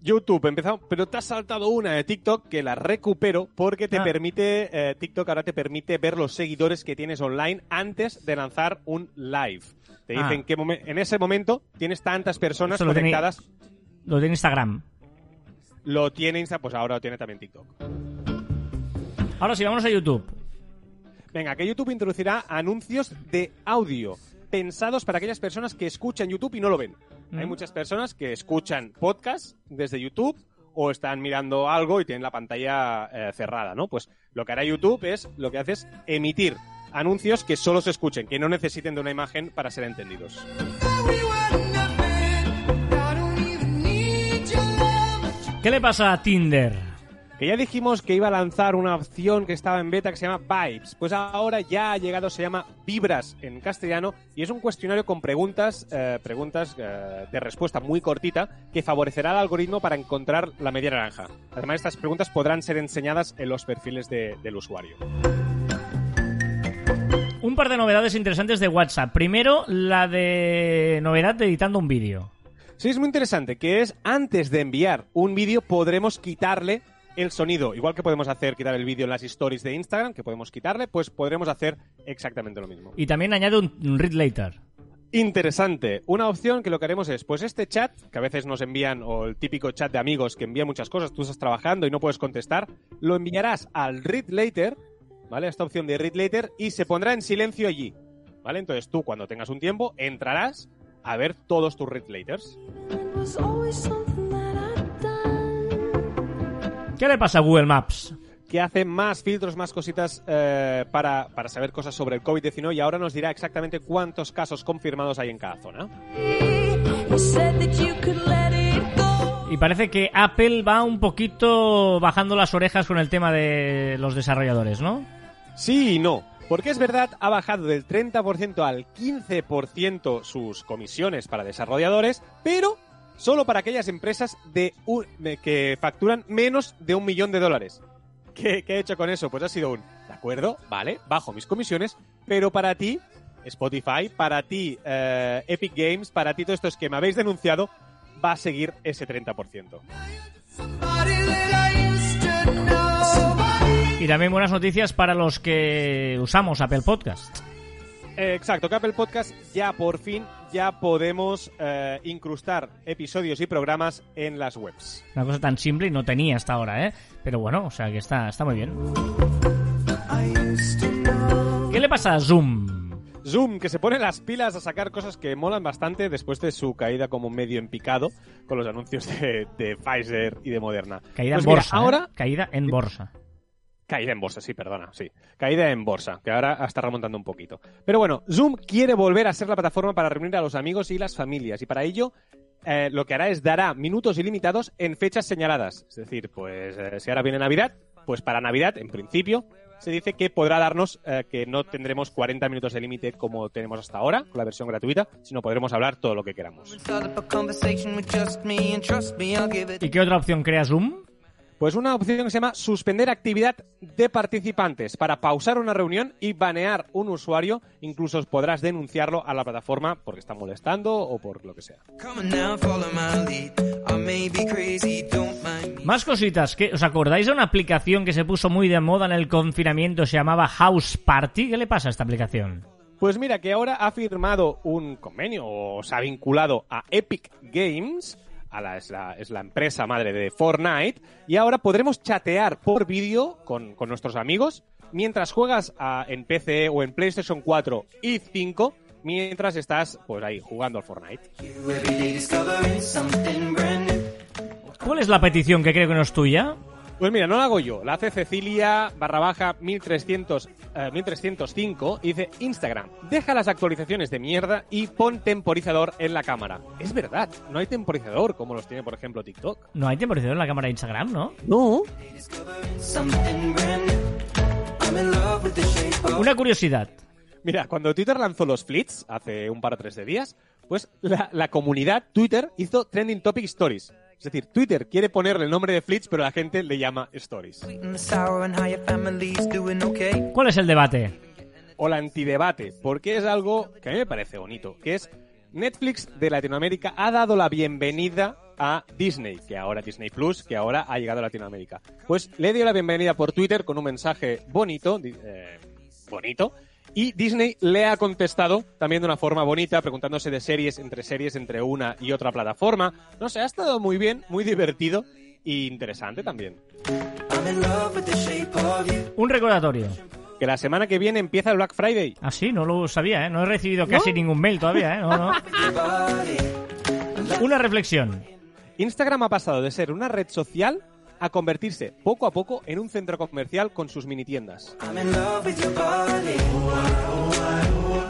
YouTube, empezamos, pero te has saltado una de TikTok que la recupero porque te Ah. permite, eh, TikTok ahora te permite ver los seguidores que tienes online antes de lanzar un live. Te Ah. dicen que en ese momento tienes tantas personas tiene- conectadas. Lo de Instagram. Lo tiene Insta, pues ahora lo tiene también TikTok. Ahora sí, vamos a YouTube. Venga, que YouTube introducirá anuncios de audio pensados para aquellas personas que escuchan YouTube y no lo ven. Hay Mm. muchas personas que escuchan podcast desde YouTube o están mirando algo y tienen la pantalla eh, cerrada, ¿no? Pues lo que hará YouTube es, lo que hace es emitir anuncios que solo se escuchen, que no necesiten de una imagen para ser entendidos. ¿Qué le pasa a Tinder? Que ya dijimos que iba a lanzar una opción que estaba en beta que se llama Vibes. Pues ahora ya ha llegado, se llama Vibras en castellano y es un cuestionario con preguntas, eh, preguntas eh, de respuesta muy cortita que favorecerá al algoritmo para encontrar la media naranja. Además, estas preguntas podrán ser enseñadas en los perfiles de- del usuario. Un par de novedades interesantes de WhatsApp. Primero, la de novedad de editando un vídeo. Sí, es muy interesante, que es antes de enviar un vídeo podremos quitarle el sonido. Igual que podemos hacer quitar el vídeo en las stories de Instagram, que podemos quitarle, pues podremos hacer exactamente lo mismo. Y también añade un, un read later. Interesante. Una opción que lo que haremos es, pues este chat, que a veces nos envían, o el típico chat de amigos que envía muchas cosas, tú estás trabajando y no puedes contestar, lo enviarás al read later, ¿vale? Esta opción de read later y se pondrá en silencio allí, ¿vale? Entonces tú cuando tengas un tiempo entrarás a ver todos tus read laters. ¿Qué le pasa a Google Maps? que hace más filtros, más cositas eh, para, para saber cosas sobre el COVID-19 y ahora nos dirá exactamente cuántos casos confirmados hay en cada zona. Y parece que Apple va un poquito bajando las orejas con el tema de los desarrolladores, ¿no? Sí y no. Porque es verdad, ha bajado del 30% al 15% sus comisiones para desarrolladores, pero solo para aquellas empresas de que facturan menos de un millón de dólares. ¿Qué, qué he hecho con eso? Pues ha sido un, de acuerdo, vale, bajo mis comisiones, pero para ti, Spotify, para ti, eh, Epic Games, para ti, todo esto es que me habéis denunciado, va a seguir ese 30%. Y también buenas noticias para los que usamos Apple Podcast. Eh, exacto, que Apple Podcast ya por fin ya podemos eh, incrustar episodios y programas en las webs. Una cosa tan simple y no tenía hasta ahora, ¿eh? Pero bueno, o sea que está, está muy bien. ¿Qué le pasa a Zoom? Zoom, que se pone las pilas a sacar cosas que molan bastante después de su caída como medio en picado con los anuncios de, de Pfizer y de Moderna. Caída Pues en mira, bolsa. ¿eh? ahora Caída en bolsa. Caída en bolsa, sí, perdona, sí. Caída en bolsa, que ahora está remontando un poquito. Pero bueno, Zoom quiere volver a ser la plataforma para reunir a los amigos y las familias. Y para ello, eh, lo que hará es dará minutos ilimitados en fechas señaladas. Es decir, pues eh, si ahora viene Navidad, pues para Navidad, en principio, se dice que podrá darnos eh, que no tendremos 40 minutos de límite como tenemos hasta ahora, con la versión gratuita, sino podremos hablar todo lo que queramos. ¿Y qué otra opción crea Zoom? Pues una opción que se llama suspender actividad de participantes para pausar una reunión y banear un usuario. Incluso podrás denunciarlo a la plataforma porque está molestando o por lo que sea. Más cositas. ¿qué- ¿Os acordáis de una aplicación que se puso muy de moda en el confinamiento? Se llamaba House Party. ¿Qué le pasa a esta aplicación? Pues mira, que ahora ha firmado un convenio o se ha vinculado a Epic Games, a la, es, la, es la empresa madre de Fortnite, y ahora podremos chatear por vídeo con, con nuestros amigos mientras juegas a- en PC o en PlayStation 4 y 5, mientras estás pues ahí jugando al Fortnite. ¿Cuál es la petición que creo que no es tuya? Pues mira, no la hago yo, la hace Cecilia barra baja 1300, eh, 1305 y dice Instagram, deja las actualizaciones de mierda y pon temporizador en la cámara. Es verdad, no hay temporizador como los tiene por ejemplo TikTok. No hay temporizador en la cámara de Instagram, ¿no? No. Una curiosidad. Mira, cuando Twitter lanzó los flits hace un par o tres de días, pues la, la comunidad Twitter hizo Trending Topic Stories. Es decir, Twitter quiere ponerle el nombre de flits, pero la gente le llama Stories. ¿Cuál es el debate? o la antidebate, porque es algo que a mí me parece bonito, que es Netflix de Latinoamérica ha dado la bienvenida a Disney, que ahora Disney Plus, que ahora ha llegado a Latinoamérica. Pues le dio la bienvenida por Twitter con un mensaje bonito, eh, bonito, y Disney le ha contestado también de una forma bonita, preguntándose de series entre series entre una y otra plataforma. No sé, ha estado muy bien, muy divertido e interesante también. Un recordatorio. Que la semana que viene empieza el Black Friday. Ah, sí, no lo sabía, ¿eh? No he recibido casi ningún mail todavía, ¿eh? No, no. Una reflexión. Instagram ha pasado de ser una red social a convertirse poco a poco en un centro comercial con sus mini tiendas.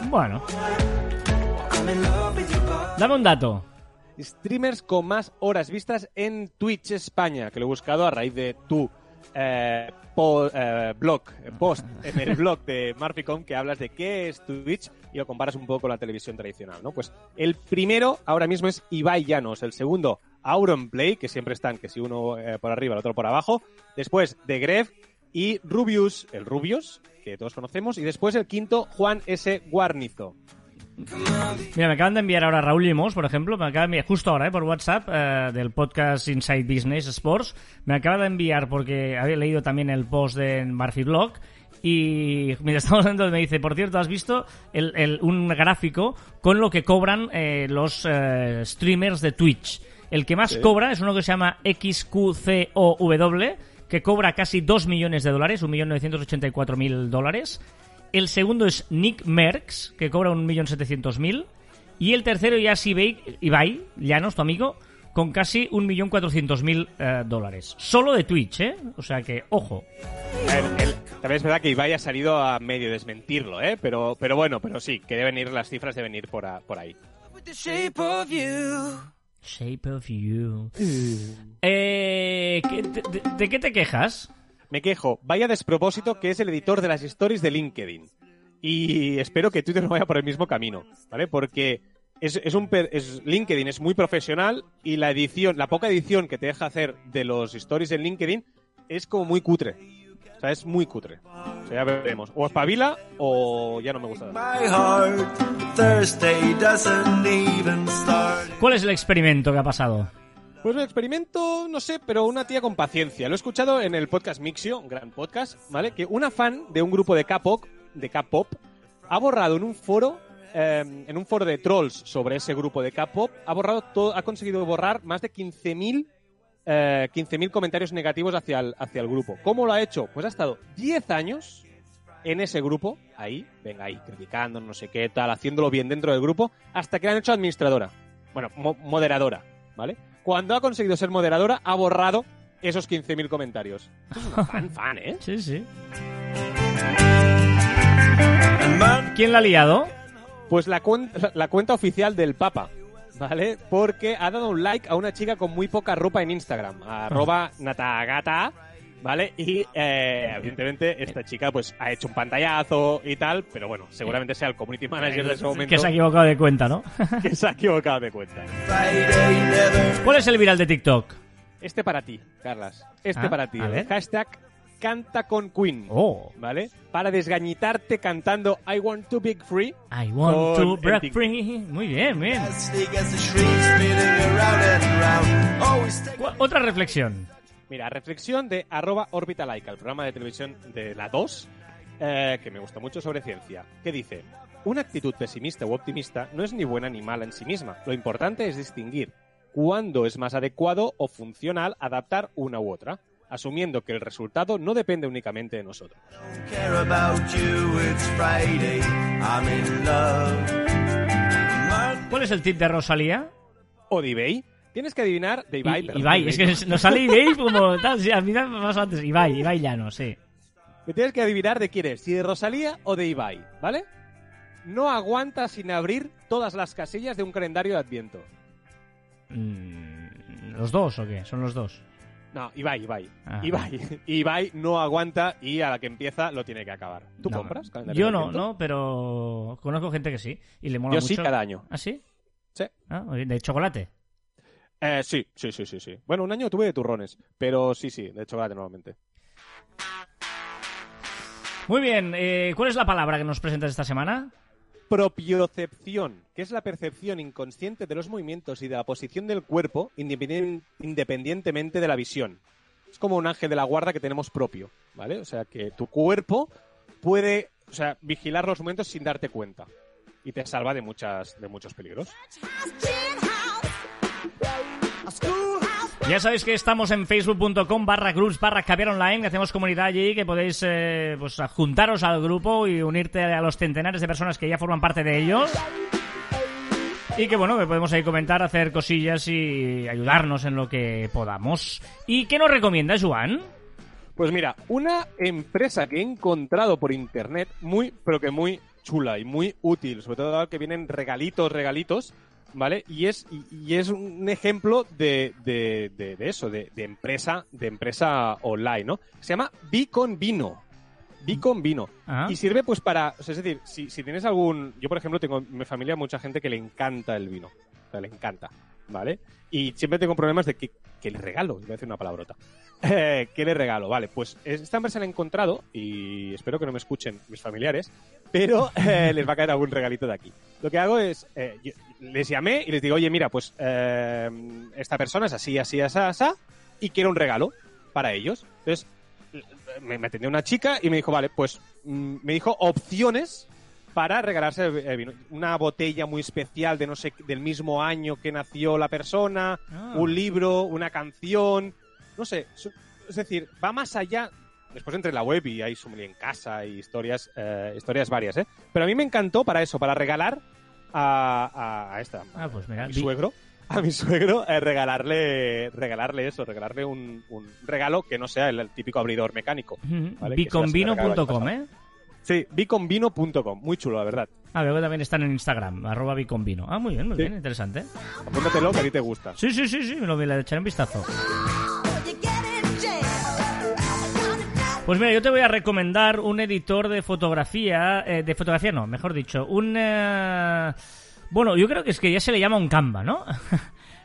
Bueno, dame un dato. Streamers con más horas vistas en Twitch España, que lo he buscado a raíz de tu eh, po- eh, blog, eh, post en el blog de Marficom que hablas de qué es Twitch y lo comparas un poco con la televisión tradicional, ¿no? Pues el primero ahora mismo es Ibai Llanos, el segundo Auronplay, que siempre están, que si uno eh, por arriba, el otro por abajo, después de Gref y Rubius, el Rubius, que todos conocemos, y después el quinto Juan S. Guarnizo. Mira, me acaban de enviar ahora Raúl Limos, por ejemplo, me acaba de enviar justo ahora, ¿eh? por WhatsApp, eh, del podcast Inside Business Sports. Me acaba de enviar porque había leído también el post de Murphy Blog. Y mientras estamos hablando, me dice, por cierto, ¿has visto el, el- un gráfico con lo que cobran los streamers de Twitch? El que más cobra es uno que se llama XQCOW, que cobra casi 2 millones de dólares, 1.984.000 dólares. El segundo es Nick Merckx, que cobra 1.700.000. Y el tercero ya es Ibai, Ibai Llanos, tu amigo, con casi 1.400.000 eh, dólares. Solo de Twitch, ¿eh? O sea que, ojo. El- el- también es verdad que Ibai ha salido a medio desmentirlo, ¿eh? Pero, pero bueno, pero sí, que deben ir, las cifras deben ir por, a- por ahí. Shape of you. You. Eh, ¿qué- de, de- de qué te quejas? Me quejo, vaya despropósito que es el editor de las stories de LinkedIn. Y espero que Twitter no vaya por el mismo camino, ¿vale? Porque es, es un es- LinkedIn es muy profesional y la edición, la poca edición que te deja hacer de los stories en LinkedIn es como muy cutre. O sea, es muy cutre. O sea, ya veremos. O espabila o ya no me gusta. My heart, Thursday doesn't even start. ¿Cuál es el experimento que ha pasado? Pues un experimento, no sé, pero una tía con paciencia. Lo he escuchado en el podcast Mixio, un gran podcast, ¿vale? Que una fan de un grupo de K-pop, de K-pop, ha borrado en un foro, eh, en un foro de trolls sobre ese grupo de K-pop, ha borrado todo, ha conseguido borrar más de 15.000 eh, 15.000 comentarios negativos hacia el, hacia el grupo. ¿Cómo lo ha hecho? Pues ha estado 10 años en ese grupo, ahí, venga ahí, criticando, no sé qué tal, haciéndolo bien dentro del grupo, hasta que la han hecho administradora. Bueno, mo- moderadora, ¿vale? Cuando ha conseguido ser moderadora, ha borrado esos 15.000 comentarios. Es una fan, fan, ¿eh? Sí, sí. ¿Quién la ha liado? Pues la, cuen- la cuenta oficial del Papa, ¿vale? Porque ha dado un like a una chica con muy poca ropa en Instagram, arroba natagata, ¿vale? Y eh, evidentemente esta chica pues ha hecho un pantallazo y tal, pero bueno, seguramente sea el community manager de ese momento Que se ha equivocado de cuenta, ¿no? que se ha equivocado de cuenta. ¿Cuál es el viral de TikTok? Este para ti, Carlas. Este Ah, para ti. Hashtag canta con Queen. Oh. ¿Vale? Para desgañitarte cantando I want to be free. I want to break free. Muy bien, muy bien. Otra reflexión. Mira, reflexión de arroba Orbitalaika, el programa de televisión de la 2, eh, que me gusta mucho sobre ciencia, que dice, una actitud pesimista u optimista no es ni buena ni mala en sí misma. Lo importante es distinguir cuándo es más adecuado o funcional adaptar una u otra, asumiendo que el resultado no depende únicamente de nosotros. ¿Cuál es el tip de Rosalía? O de eBay, tienes que adivinar de Ibai. I- perdón, Ibai, de es que nos sale Ibai como tal, sí, a mí me ha pasado antes. Ibai, Ibai Llano, sí. Que tienes que adivinar de quién es, si de Rosalía o de Ibai, ¿vale? No aguanta sin abrir todas las casillas de un calendario de Adviento. Mm, ¿Los dos o qué? Son los dos. No, Ibai, Ibai. Ah. Ibai. Ibai no aguanta y a la que empieza lo tiene que acabar. ¿Tú No, compras? calendario Yo no, no, pero conozco gente que sí. Y le mola Yo mucho. sí, cada año. ¿Ah, sí? Sí. Ah, ¿De chocolate? Eh, sí, sí, sí, sí, sí. Bueno, un año tuve de turrones, pero sí, sí, de chocolate normalmente. Muy bien, eh, ¿cuál es la palabra que nos presentas esta semana? Propiocepción, que es la percepción inconsciente de los movimientos y de la posición del cuerpo independien- independientemente de la visión. Es como un ángel de la guarda que tenemos propio, ¿vale? O sea, que tu cuerpo puede, o sea, vigilar los momentos sin darte cuenta y te salva de muchas de muchos peligros. Ya sabéis que estamos en facebook.com barra groups barra caviar online, que hacemos comunidad allí, que podéis eh, pues, juntaros al grupo y unirte a los centenares de personas que ya forman parte de ellos. Y que bueno, que podemos ahí comentar, hacer cosillas y ayudarnos en lo que podamos. ¿Y qué nos recomienda, Joan? Pues mira, una empresa que he encontrado por internet muy, pero que muy chula y muy útil, sobre todo que vienen regalitos, regalitos, ¿vale? Y es, y, y es un ejemplo de, de, de- de eso, de, de empresa, de empresa online, ¿no? Se llama Bicon Vino. Bicon Vino. Ah. Y sirve pues para, o sea, es decir, si, si tienes algún, yo por ejemplo tengo en mi familia mucha gente que le encanta el vino, o sea, le encanta, ¿vale? Y siempre tengo problemas de que, que le regalo, voy a decir una palabrota. Eh, ¿Qué le regalo? Vale, pues esta empresa la he encontrado y espero que no me escuchen mis familiares, pero eh, les va a caer algún regalito de aquí. Lo que hago es, eh, yo- les llamé y les digo, oye, mira, pues eh, esta persona es así, así, así, así, y quiero un regalo para ellos. Entonces, me, me atendió una chica y me dijo, vale, pues mm, me dijo opciones para regalarse el, vino. Una botella muy especial de no sé, del mismo año que nació la persona, Ah. un libro, una canción, no sé, es decir, va más allá. Después entre la web y hay sommelier en casa y historias, eh, historias varias, ¿eh? Pero a mí me encantó para eso, para regalar a, esta, Ah, pues mira, a mi vi- suegro, a mi suegro, eh, regalarle, regalarle eso, regalarle un, un regalo que no sea el, el típico abridor mecánico. Vale, biconvino.com, ¿eh? Sí, biconvino.com, muy chulo, la verdad. Ah, que también están en Instagram, arroba biconvino. Ah, muy bien, muy Sí. bien, interesante. Apúntatelo que a ti te gusta. Sí, sí, sí, sí, me lo voy a echar un vistazo. Pues mira, yo te voy a recomendar un editor de fotografía, eh, de fotografía no, mejor dicho, un... eh, bueno, yo creo que es que ya se le llama un Canva, ¿no?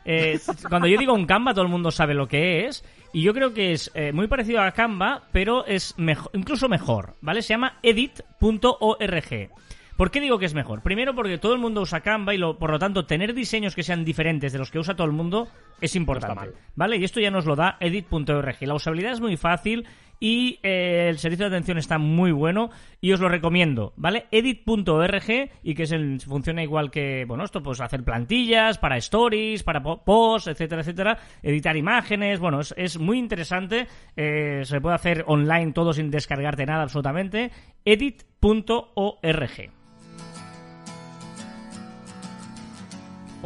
Eh, cuando yo digo un Canva, todo el mundo sabe lo que es. Y yo creo que es eh, muy parecido a Canva, pero es mejor, incluso mejor, ¿vale? Se llama edit.org. ¿Por qué digo que es mejor? Primero porque todo el mundo usa Canva y lo- por lo tanto tener diseños que sean diferentes de los que usa todo el mundo es importante. ¿Vale? Y esto ya nos lo da edit.org. La usabilidad es muy fácil y eh, el servicio de atención está muy bueno y os lo recomiendo, ¿vale? Edit.org y que es el, funciona igual que, bueno, esto pues hacer plantillas para stories, para po- posts, etcétera, etcétera, editar imágenes, bueno, es, es muy interesante, eh, se puede hacer online todo sin descargarte nada absolutamente, edit.org.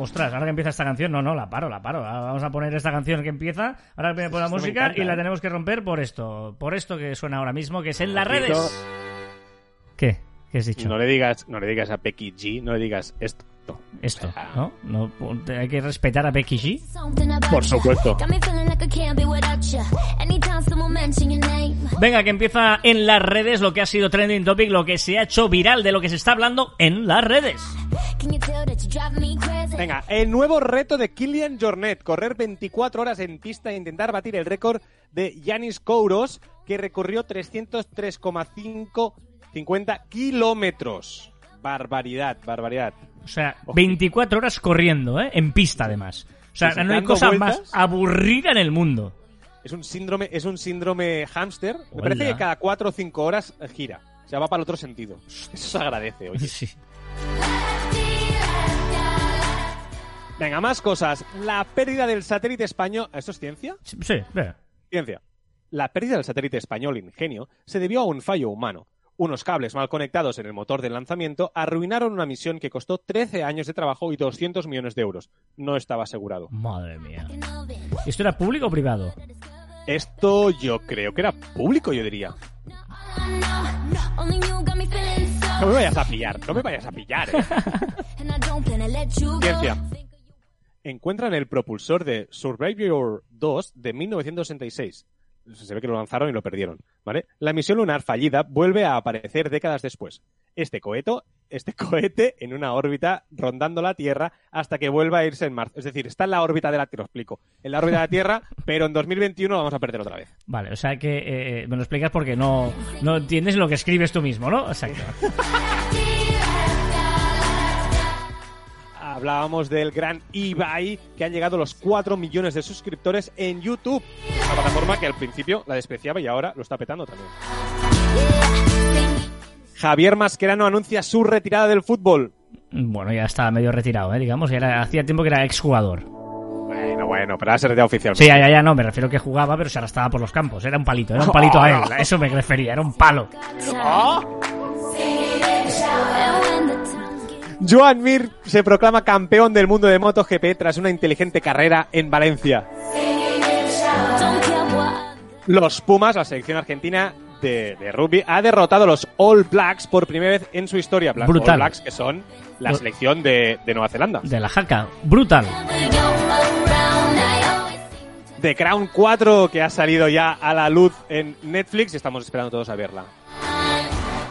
Ostras, ahora que empieza esta canción, no, no, la paro, la paro. Ahora Vamos a poner esta canción que empieza, ahora viene por la música encanta, y la ¿eh? tenemos que romper por esto, por esto que suena ahora mismo, que es en las redes. ¿Qué? ¿É has dicho? No le digas, no le digas a Becky G, no le digas esto. Esto, ¿no? no hay que respetar a Becky G. Por supuesto. Venga, que empieza en las redes lo que ha sido trending topic, lo que se ha hecho viral, de lo que se está hablando en las redes. Venga, el nuevo reto de Kilian Jornet, correr 24 horas en pista e intentar batir el récord de Yanis Kouros, que recorrió 303,550 kilómetros. Barbaridad, barbaridad. O sea, Ojito. 24 horas corriendo, ¿eh? En pista, además. O sea, Sí, no hay cosa vueltas. más aburrida en el mundo. Es un síndrome, es un síndrome hámster. Me parece que cada 4 o 5 horas gira. O sea, va para el otro sentido. Eso se agradece, oye. Sí. Venga, más cosas. La pérdida del satélite español. ¿Esto es ciencia? Sí, venga. Ciencia. La pérdida del satélite español Ingenio se debió a un fallo humano. Unos cables mal conectados en el motor del lanzamiento arruinaron una misión que costó 13 años de trabajo y 200 millones de euros. No estaba asegurado. Madre mía. ¿Esto era público o privado? Esto yo creo que era público, yo diría. No me vayas a pillar, no me vayas a pillar. ¿eh? Ciencia. Encuentran el propulsor de Surveyor 2 de 1966. Se ve que lo lanzaron y lo perdieron, ¿vale? La misión lunar fallida vuelve a aparecer décadas después. Este cohete, este cohete en una órbita rondando la Tierra hasta que vuelva a irse en marzo. Es decir, está en la órbita de la Tierra, os explico. En la órbita de la Tierra, pero en 2021 lo vamos a perder otra vez. Vale, o sea que eh, me lo explicas porque no, no entiendes lo que escribes tú mismo, ¿no? Exacto. Hablábamos del gran eBay, que han llegado los 4 millones de suscriptores en YouTube. Una plataforma que al principio la despreciaba y ahora lo está petando también. Javier Mascherano anuncia su retirada del fútbol. Bueno, ya está medio retirado, ¿eh? Digamos, ya era, hacía tiempo que era exjugador. Bueno, bueno, pero ahora se retira oficialmente. Sí, ya, ya, ya, no, me refiero que jugaba, pero se arrastraba por los campos. Era un palito, era un palito a él. A eso me refería, era un palo. Joan Mir se proclama campeón del mundo de MotoGP tras una inteligente carrera en Valencia. Los Pumas, la selección argentina de, de rugby, ha derrotado a los All Blacks por primera vez en su historia. Brutal. All Blacks, que son la selección de, de Nueva Zelanda. De la jaca. Brutal. The Crown 4, que ha salido ya a la luz en Netflix y estamos esperando todos a verla.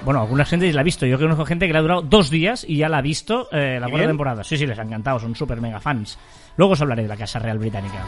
Bueno, alguna gente la ha visto. Yo conozco gente que le ha durado dos días y ya la ha visto eh, la cuarta temporada. Sí, sí, les ha encantado. Son súper mega fans. Luego os hablaré de la Casa Real Británica.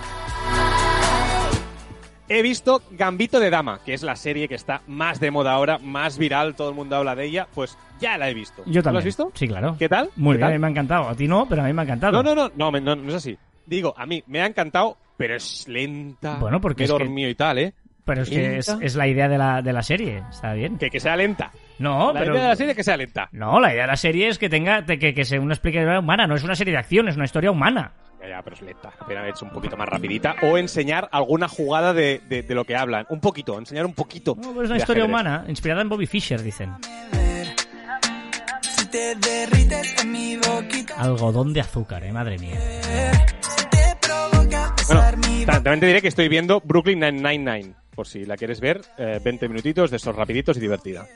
He visto Gambito de Dama, que es la serie que está más de moda ahora, más viral, todo el mundo habla de ella, pues ya la he visto. Yo también. ¿Lo has visto? Sí, claro. ¿Qué tal? Muy ¿Qué bien, a mí me ha encantado. A ti no, pero a mí me ha encantado. No, no, no, no, no, no es así. Digo, a mí me ha encantado, pero es lenta. Bueno, porque me es que- dormido y tal, ¿eh? Pero es que es, es la idea de la, de la serie. Está bien. Que, que sea lenta. No, la pero... idea de la serie es que sea lenta. No, la idea de la serie es que tenga que, que sea una explicación humana. No es una serie de acción, es una historia humana. Ya, ya, pero es lenta. Apenas hecho un poquito más rapidita. O enseñar alguna jugada de, de- de lo que hablan. Un poquito, enseñar un poquito. No, pero es una historia ajedrez. humana, inspirada en Bobby Fischer, dicen. Algodón de azúcar, eh, madre mía. si te provoca Bueno, también te diré que estoy viendo Brooklyn Nine-Nine. Por si la quieres ver, eh, 20 minutitos de esos rapiditos y divertida.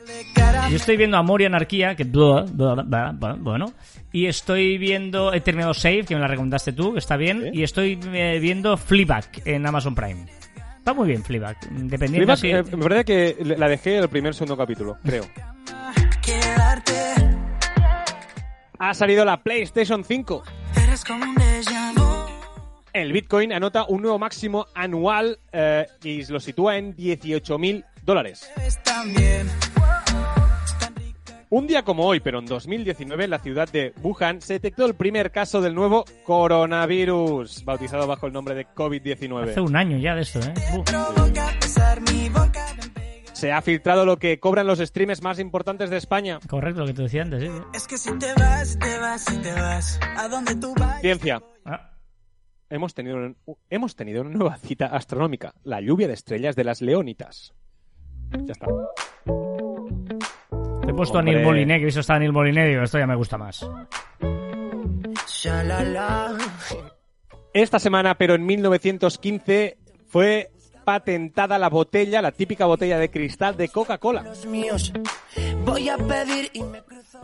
Yo estoy viendo Amor y Anarquía, que bla, bla, bla, bla, bueno. Y estoy viendo, he terminado Save, que me la recomendaste tú, que está bien. Sí. Y estoy eh, viendo Fleabag en Amazon Prime. Está muy bien Fleabag. Dependiendo Fleabag, si... eh, me parece que la dejé el primer segundo capítulo, creo. Ha salido la PlayStation 5. eres como un déjà vu. El Bitcoin anota un nuevo máximo anual eh, y lo sitúa en 18.000 dólares. Un día como hoy, pero en 2019, en la ciudad de Wuhan se detectó el primer caso del nuevo coronavirus, bautizado bajo el nombre de Hace COVID-19. un año ya de esto, ¿eh? Uh. Se ha filtrado lo que cobran los streamers más importantes de España. Correcto, lo que te decía antes, sí. Es que si te vas, te vas, si te vas. A donde tú vas. Ciencia. Ah, Hemos tenido, un- hemos tenido una nueva cita astronómica, la lluvia de estrellas de las leónitas. Ya está. te he puesto a Hombre. Neil Moliné, que he visto está Neil Moliné y digo, esto ya me gusta más. Esta semana, pero en 1915, fue patentada la botella, la típica botella de cristal de Coca-Cola.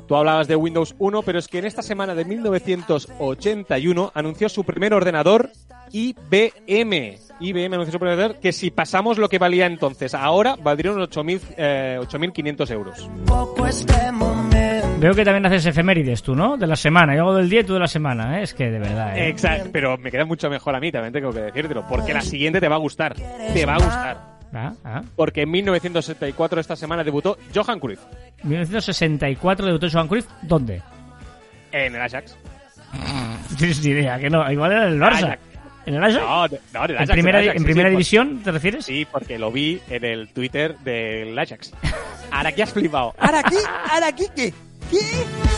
Tú hablabas de Windows 1, pero es que en esta semana de 1981 anunció su primer ordenador IBM. IBM anunció su primer ordenador que si pasamos lo que valía entonces, ahora valdría unos 8.000, eh, 8.500 euros. Veo que también haces efemérides tú, ¿no? De la semana. Yo hago del día y tú de la semana, ¿eh? Es que de verdad, ¿eh? Exacto, pero me queda mucho mejor a mí, también tengo que decírtelo, porque la siguiente te va a gustar. Te va a gustar. Ah, ah. Porque en 1974 esta semana debutó Johan Cruyff 1964 debutó Johan Cruyff. ¿Dónde? en el Ajax. Tienes ni idea, que no. Igual era en el Barça. Ajax. ¿En el Ajax? No, de- no, en el ¿En Ajax, primera, el Ajax, en sí, primera sí, por- división te refieres? Sí, porque lo vi en el Twitter del Ajax. Ahora que has flipado. ¿Ahora qué? ¿Ahora qué? ¿Qué? ¿Qué?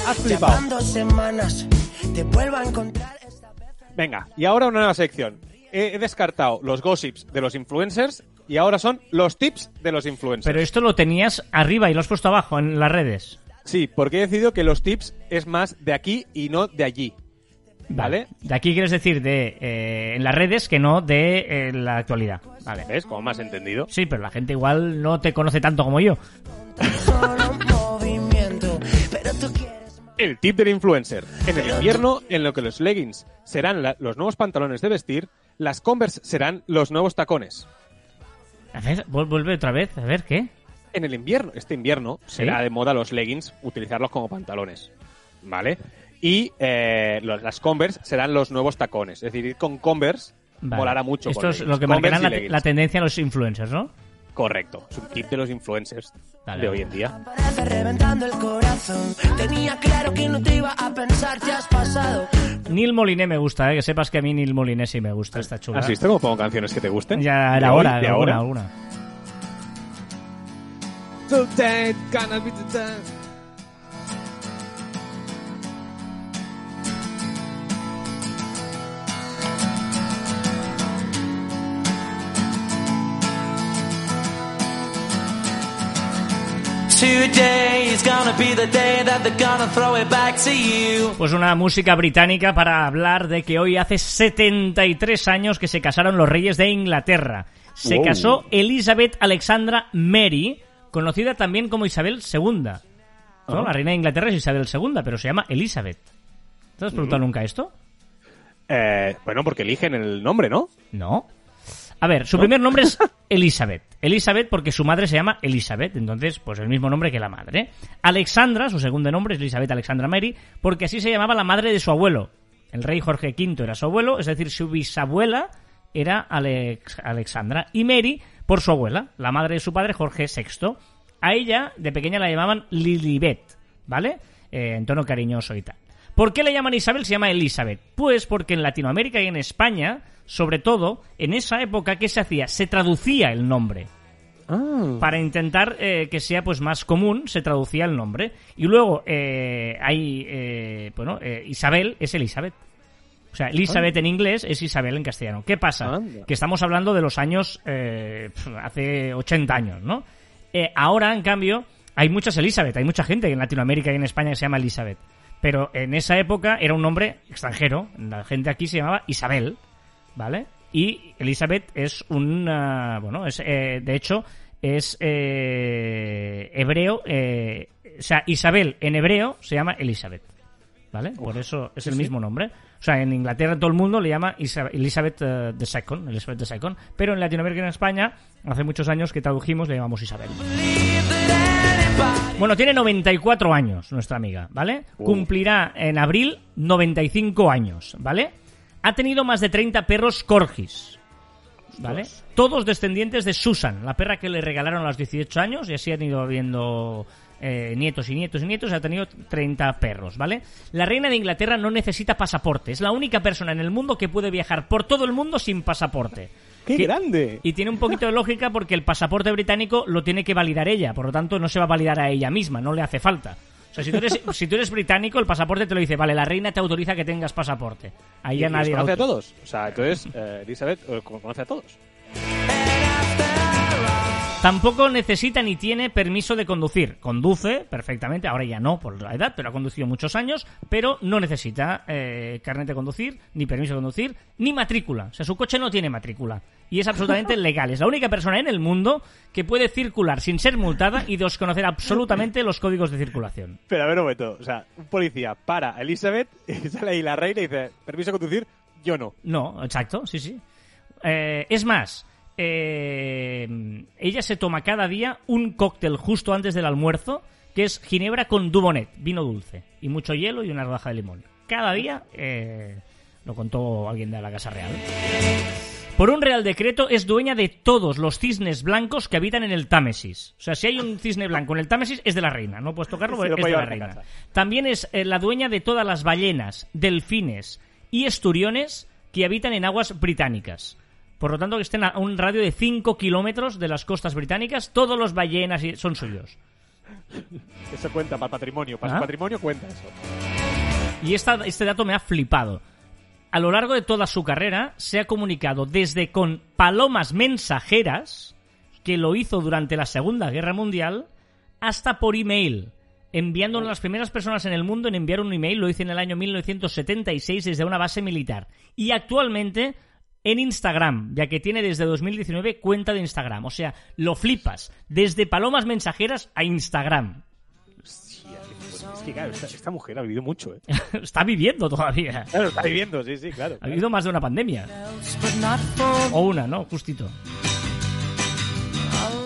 Has Ya flipado. van dos semanas. Te vuelvo a encontrar esta vez. Venga, y ahora una nueva sección. He, he descartado los gossips de los influencers y ahora son los tips de los influencers. Pero esto lo tenías arriba y lo has puesto abajo en las redes. Sí, porque he decidido que los tips es más de aquí y no de allí. ¿Vale? De aquí quieres decir de eh, en las redes que no de eh, la actualidad. Vale. ¿Ves? Como más entendido. Sí, pero la gente igual no te conoce tanto como yo. El tip del influencer. En el invierno, en lo que los leggings serán la- los nuevos pantalones de vestir, las Converse serán los nuevos tacones. A ver, vuel- vuelve otra vez. A ver, ¿qué? En el invierno, este invierno, Sí. será de moda los leggings, utilizarlos como pantalones. ¿Vale? Y eh, los- las Converse serán los nuevos tacones. Es decir, ir con Converse Vale. molará mucho. Esto es lo que marcará la, la tendencia a los influencers, ¿no? Correcto. Es un tip de los influencers Dale. de hoy en día. Neil Moliné me gusta, ¿eh? que sepas que a mí Neil Moliné sí me gusta, esta chula. ¿Has visto cómo pongo canciones que te gusten? Ya De era hora, de alguna, ahora. alguna. Pues una música británica para hablar de que hoy hace 73 años que se casaron los reyes de Inglaterra. Se Wow. casó Elizabeth Alexandra Mary, conocida también como Isabel II. ¿no? Ah. La reina de Inglaterra es Isabel II, pero se llama Elizabeth. ¿Te has preguntado nunca esto? Eh, bueno, porque eligen el nombre, ¿no? No. A ver, su primer nombre es Elizabeth. Elizabeth porque su madre se llama Elizabeth, entonces pues el mismo nombre que la madre. Alexandra, su segundo nombre es Elizabeth Alexandra Mary, porque así se llamaba la madre de su abuelo. El rey Jorge V era su abuelo, es decir, su bisabuela era Alex- Alexandra y Mary por su abuela, la madre de su padre Jorge VI. A ella de pequeña la llamaban Lilibet, ¿vale? Eh, en tono cariñoso y tal. ¿Por qué le llaman Isabel? Se llama Elizabeth. Pues porque en Latinoamérica y en España, sobre todo, en esa época, ¿qué se hacía? Se traducía el nombre. Ah. Para intentar eh, que sea pues más común, se traducía el nombre. Y luego eh, hay, eh, bueno, eh, Isabel es Elizabeth. O sea, Elizabeth en inglés es Isabel en castellano. ¿Qué pasa? Que estamos hablando de los años, eh, hace 80 años, ¿no? Eh, ahora, en cambio, hay muchas Elizabeth, hay mucha gente en Latinoamérica y en España que se llama Elizabeth. Pero en esa época era un nombre extranjero. La gente aquí se llamaba Isabel, ¿vale? Y Elizabeth es una, bueno, es, eh, de hecho, es eh, hebreo, eh, o sea, Isabel en hebreo se llama Elizabeth, ¿vale? Por eso es el mismo nombre. O sea, en Inglaterra todo el mundo le llama Elizabeth eh, II, Elizabeth II, pero en Latinoamérica y en España, hace muchos años que tradujimos, le llamamos Isabel. Bueno, tiene 94 años nuestra amiga, ¿vale? Cumplirá en abril 95 años, ¿vale? Ha tenido más de 30 perros corgis, ¿vale? Todos descendientes de Susan, la perra que le regalaron a los 18 años y así han ido habiendo eh, nietos y nietos y nietos, ha tenido 30 perros, ¿vale? La reina de Inglaterra no necesita pasaporte, es la única persona en el mundo que puede viajar por todo el mundo sin pasaporte. ¡Qué Que- grande! Y tiene un poquito de lógica porque el pasaporte británico lo tiene que validar ella, por lo tanto no se va a validar a ella misma, no le hace falta. O sea, si tú eres, si tú eres británico, el pasaporte te lo dice, vale, la reina te autoriza que tengas pasaporte. Ahí ¿Y ya nadie conoce a todos? O sea, entonces eh, Elizabeth eh, conoce a todos. Tampoco necesita ni tiene permiso de conducir. Conduce perfectamente, ahora ya no por la edad, pero ha conducido muchos años, pero no necesita eh, carnet de conducir, ni permiso de conducir, ni matrícula. O sea, su coche no tiene matrícula. Y es absolutamente legal. Es la única persona en el mundo que puede circular sin ser multada y desconocer absolutamente los códigos de circulación. Pero a ver un momento, o sea, un policía para a Elizabeth y sale ahí la reina y dice, permiso de conducir, yo no. No, exacto, sí, sí. Eh, es más, eh, ella se toma cada día un cóctel justo antes del almuerzo, que es ginebra con dubonet, vino dulce, y mucho hielo y una rodaja de limón. Cada día, eh, lo contó alguien de la Casa Real. Por un real decreto es dueña de todos los cisnes blancos que habitan en el Támesis. O sea, si hay un cisne blanco en el Támesis es de la reina, no puedes tocarlo porque es de la reina. casa. También es eh, la dueña de todas las ballenas, delfines y esturiones que habitan en aguas británicas. Por lo tanto, que estén a un radio de 5 kilómetros de las costas británicas, todos los ballenas son suyos. Eso cuenta para patrimonio, para Ah. su patrimonio cuenta eso. Y esta- este dato me ha flipado. A lo largo de toda su carrera se ha comunicado desde con palomas mensajeras, que lo hizo durante la Segunda Guerra Mundial, hasta por email. Enviando a las primeras personas en el mundo en enviar un email, lo hizo en el año 1976 desde una base militar. Y actualmente en Instagram, ya que tiene desde 2019 cuenta de Instagram. O sea, lo flipas. Desde palomas mensajeras a Instagram. Hostia. Es que claro, esta, esta mujer ha vivido mucho, ¿eh? Está viviendo todavía. Claro, está viviendo, sí, sí, claro. Ha habido más de una pandemia. O una, ¿no? Justito.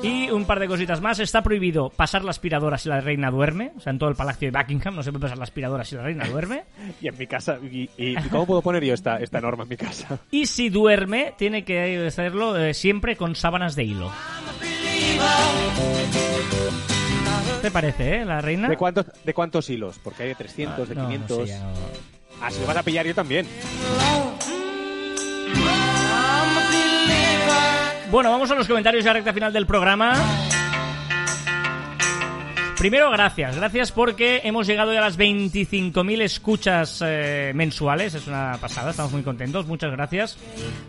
Y un par de cositas más. Está prohibido pasar la aspiradora si la reina duerme. O sea, en todo el palacio de Buckingham no se puede pasar la aspiradora si la reina duerme. Y en mi casa, y, y- ¿y cómo puedo poner yo esta, esta norma en mi casa? Y si duerme, tiene que hacerlo eh, siempre con sábanas de hilo. ¿Te parece, eh? La reina. ¿De cuántos, ¿De cuántos hilos? Porque hay de 300, de No, no 500. sé, ya no- Ah, si lo vas a pillar yo también. Bueno, vamos a los comentarios ya recta final del programa. Primero, gracias. Gracias porque hemos llegado ya a las 25.000 escuchas eh, mensuales. Es una pasada, estamos muy contentos. Muchas gracias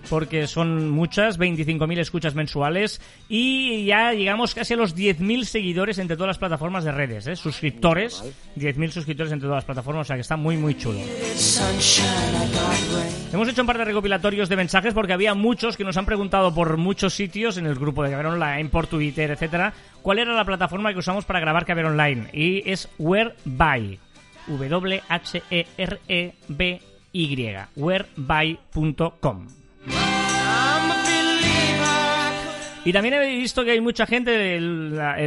porque son muchas, 25.000 escuchas mensuales. Y ya llegamos casi a los 10.000 seguidores entre todas las plataformas de redes. ¿eh? Suscriptores, 10.000 suscriptores entre todas las plataformas. O sea que está muy, muy chulo. Hemos hecho un par de recopilatorios de mensajes porque había muchos que nos han preguntado por muchos sitios en el grupo de Caber Online, por Twitter, etcétera, cuál era la plataforma que usamos para grabar Caber Online y es Whereby. E E B Y. Whereby.com. Y también he visto que hay mucha gente en la-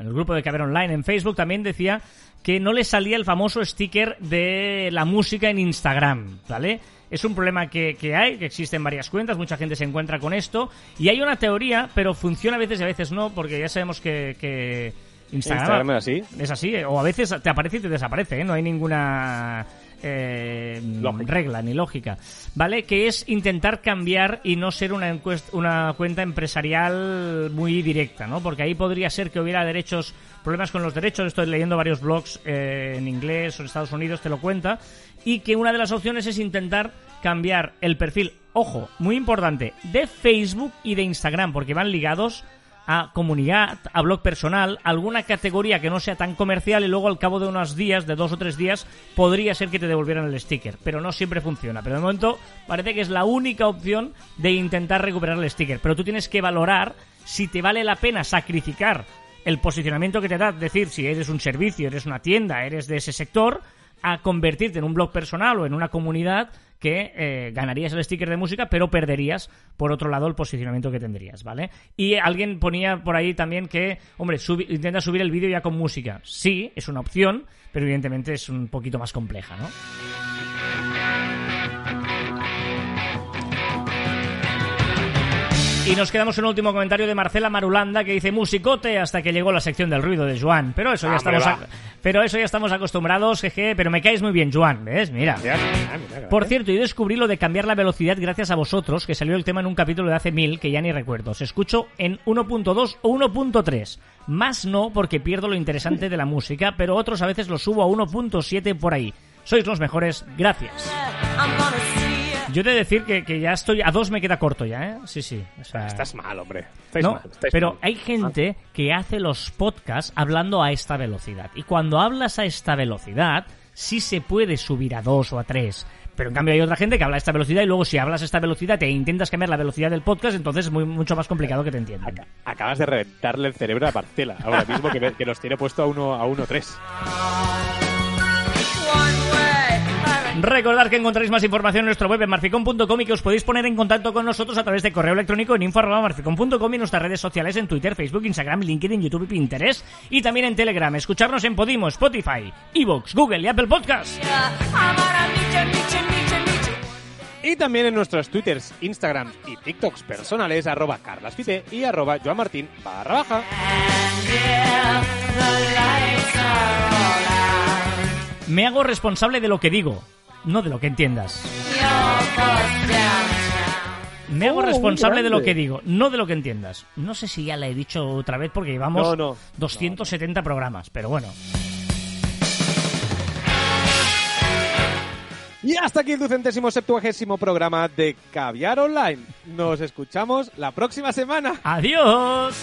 en el grupo de Caber Online en Facebook también decía que no le salía el famoso sticker de la música en Instagram, ¿vale? Es un problema que, que hay, que existen varias cuentas, mucha gente se encuentra con esto y hay una teoría, pero funciona a veces y a veces no, porque ya sabemos que, que Instagram, Instagram es así. es así, eh, o a veces te aparece y te desaparece, ¿eh? no hay ninguna eh, regla ni lógica, ¿vale? Que es intentar cambiar y no ser una, encuest- una cuenta empresarial muy directa, ¿no? Porque ahí podría ser que hubiera derechos, problemas con los derechos, estoy leyendo varios blogs eh, en inglés o en Estados Unidos, te lo cuenta, y que una de las opciones es intentar cambiar el perfil, ojo, muy importante, de Facebook y de Instagram, porque van ligados a comunidad, a blog personal, alguna categoría que no sea tan comercial y luego al cabo de unos días, de dos o tres días, podría ser que te devolvieran el sticker. Pero no siempre funciona. Pero de momento parece que es la única opción de intentar recuperar el sticker. Pero tú tienes que valorar si te vale la pena sacrificar el posicionamiento que te da, decir, si eres un servicio, eres una tienda, eres de ese sector, a convertirte en un blog personal o en una comunidad que eh, ganarías el sticker de música, pero perderías, por otro lado, el posicionamiento que tendrías, ¿vale? Y alguien ponía por ahí también que, hombre, intenta subir el vídeo ya con música. Sí, es una opción, pero evidentemente es un poquito más compleja, ¿no? Y nos quedamos en un último comentario de Marcela Marulanda que dice musicote hasta que llegó la sección del ruido de Joan. Pero eso ya Ah, estamos pero eso ya estamos acostumbrados, jeje, pero me caes muy bien, Joan, ¿ves? Mira. Ya, mira, Por cierto, yo descubrí lo de cambiar la velocidad gracias a vosotros, que salió el tema en un capítulo de hace mil, que ya ni recuerdo. Se escucho en 1.2 o 1.3. Más no, porque pierdo lo interesante de la música, pero otros a veces lo subo a 1.7 por ahí. Sois los mejores, gracias. Yo he de decir que, que ya estoy, a dos me queda corto ya, ¿eh? Sí, sí. o sea- Estás mal, hombre. Estáis no, mal, estáis pero mal. hay gente que hace los podcasts hablando a esta velocidad. Y cuando hablas a esta velocidad, sí se puede subir a 2 o a 3. Pero en cambio hay otra gente que habla a esta velocidad y luego si hablas a esta velocidad e intentas cambiar la velocidad del podcast, entonces es muy, mucho más complicado que te entiendan. Aca- Acabas de reventarle el cerebro a Marcela, ahora mismo que, que nos tiene puesto a 1 a 1.3. Recordad que encontráis más información en nuestro web en marficon.com y que os podéis poner en contacto con nosotros a través de correo electrónico en info.marficon.com y en nuestras redes sociales en Twitter, Facebook, Instagram, LinkedIn, YouTube y Pinterest y también en Telegram. Escucharnos en Podimo, Spotify, Evox, Google y Apple Podcasts. Y también en nuestros twitters, Instagram y TikToks personales, arroba carlasfite y arroba joanmartin barra baja. Me hago responsable de lo que digo, no de lo que entiendas. Me hago Oh, responsable de lo que digo, no de lo que entiendas. No sé si ya la he dicho otra vez porque llevamos No, no. 270 programas, pero bueno. Y hasta aquí el ducentésimo septuagésimo programa de Caviar Online. Nos escuchamos la próxima semana. ¡Adiós!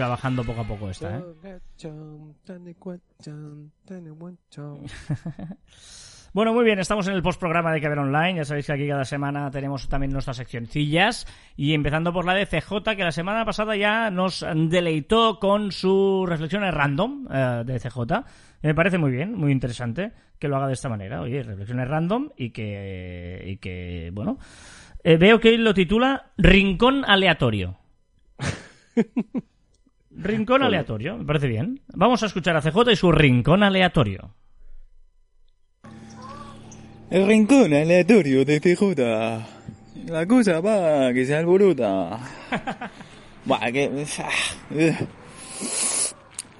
Que va bajando poco a poco esta, ¿eh? Bueno, muy bien, estamos en el postprograma de Caber Online. Ya sabéis que aquí cada semana tenemos también nuestras seccioncillas. Y empezando por la de CJ, que la semana pasada ya nos deleitó con sus reflexiones random eh, de CJ. Me parece muy bien, muy interesante que lo haga de esta manera. Oye, reflexiones random y que, y que bueno. Eh, veo que lo titula Rincón Aleatorio. Rincón aleatorio, me parece bien. Vamos a escuchar a CJ y su rincón aleatorio. El rincón aleatorio de CJ. La cosa va que se alborota. Buah, que...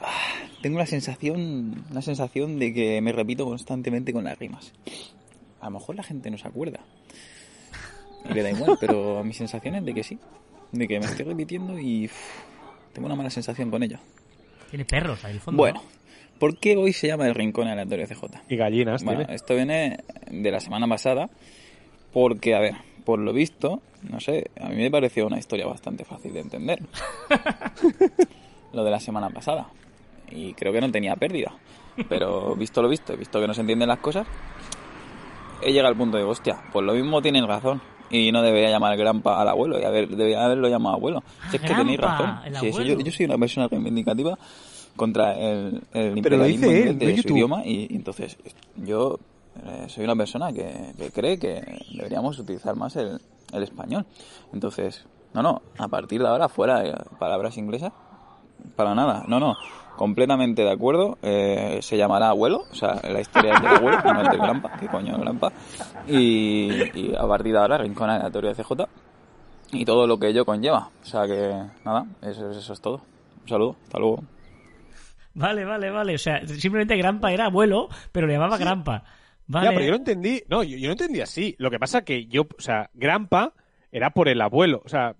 ah, Tengo la sensación, la sensación de que me repito constantemente con las rimas. A lo mejor la gente no se acuerda. Le da igual, pero mi sensación es de que sí. De que me estoy repitiendo y tengo una mala sensación con ello. Tiene perros ahí al fondo. Bueno, ¿por qué hoy se llama el rincón aleatorio de CJ? Y gallinas, Bueno, tiene. esto viene de la semana pasada, porque, a ver, por lo visto, no sé, a mí me pareció una historia bastante fácil de entender. lo de la semana pasada. Y creo que no tenía pérdida. Pero visto lo visto, visto que no se entienden las cosas, he llegado al punto de, hostia, pues lo mismo tienen razón. Y no debería llamar granpa al abuelo, y haber, debería haberlo llamado abuelo. Si es que tenéis razón. Sí, sí, yo, soy una persona reivindicativa contra el, el Pero lo imperialismo dice él, de, no su YouTube. idioma y, y entonces yo eh, soy una persona que, que cree que deberíamos utilizar más el, el español. Entonces, No, no, a partir de ahora fuera de palabras inglesas. Para nada, no, no. Completamente de acuerdo. eh, se llamará abuelo, o sea, la historia es del abuelo, no es del grampa. ¿Qué coño el grampa? Y, y a partir de ahora, rincón aleatorio de CJ. Y todo lo que ello conlleva. O sea que, nada, eso, eso es todo. Un saludo, hasta luego. Vale, vale, vale. O sea, simplemente Grampa era abuelo, pero le llamaba Grampa. Vale. Ya, pero yo no entendí. No, yo, yo no entendí así. Lo que pasa que yo, o sea, Grampa era por el abuelo. O sea,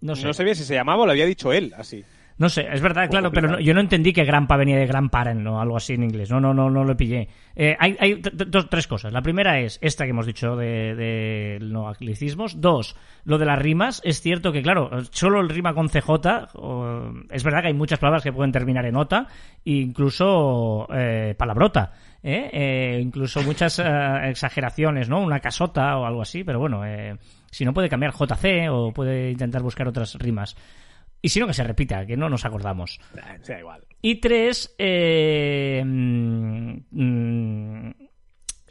no sé. no sabía si se llamaba o lo había dicho él así. No sé, es verdad, claro, pero no- yo no entendí que Grampa venía de Grandparent o algo así en inglés. No, no, no, no lo pillé. Eh, hay hay dos, tres cosas. La primera es esta que hemos dicho de, de no anglicismos. Dos, lo de las rimas. Es cierto que, claro, solo el rima con CJ. o- es verdad que hay muchas palabras que pueden terminar en OTA, incluso eh, palabrota. ¿eh? Eh, incluso muchas eh, exageraciones, ¿no? Una casota o algo así, pero bueno, eh, si no puede cambiar JC o puede intentar buscar otras rimas. Y si no, que se repita, que no nos acordamos. Ah, sea igual. Y tres, eh, mm, mm,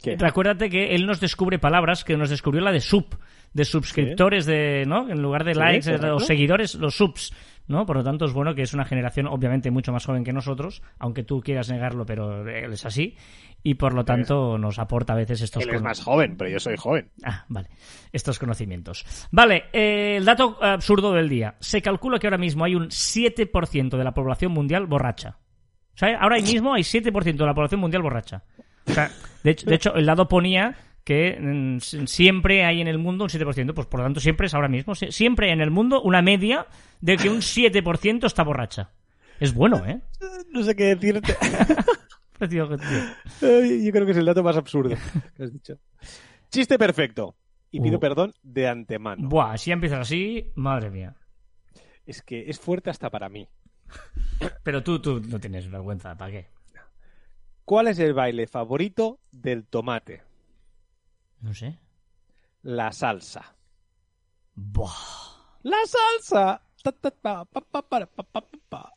¿Qué? recuérdate que él nos descubre palabras que nos descubrió la de sub, de suscriptores, de, ¿no? En lugar de Sí, likes eh, correcto. o seguidores, los subs, ¿no? Por lo tanto, es bueno que es una generación obviamente mucho más joven que nosotros, aunque tú quieras negarlo, pero él es así. Y por lo tanto nos aporta a veces estos Él es más joven, pero yo soy joven. Ah, vale. Estos conocimientos. Vale, eh, el dato absurdo del día. Se calcula que ahora mismo hay un 7% de la población mundial borracha. O sea, ahora mismo hay 7% de la población mundial borracha. O sea, de hecho, de hecho el dado ponía que mm, siempre hay en el mundo un 7%, pues por lo tanto siempre es ahora mismo. Sie- Siempre hay en el mundo una media de que un 7% está borracha. Es bueno, ¿eh? No sé qué decirte. Ay, Yo creo que es el dato más absurdo que has dicho. Chiste perfecto. Y pido Uh. perdón de antemano. Buah, si empiezas así, madre mía. Es que es fuerte hasta para mí. Pero tú, tú no tienes vergüenza, ¿para qué? ¿Cuál es el baile favorito del tomate? No sé. La salsa. Buah. ¡La salsa! Ta, ta, pa, pa, pa.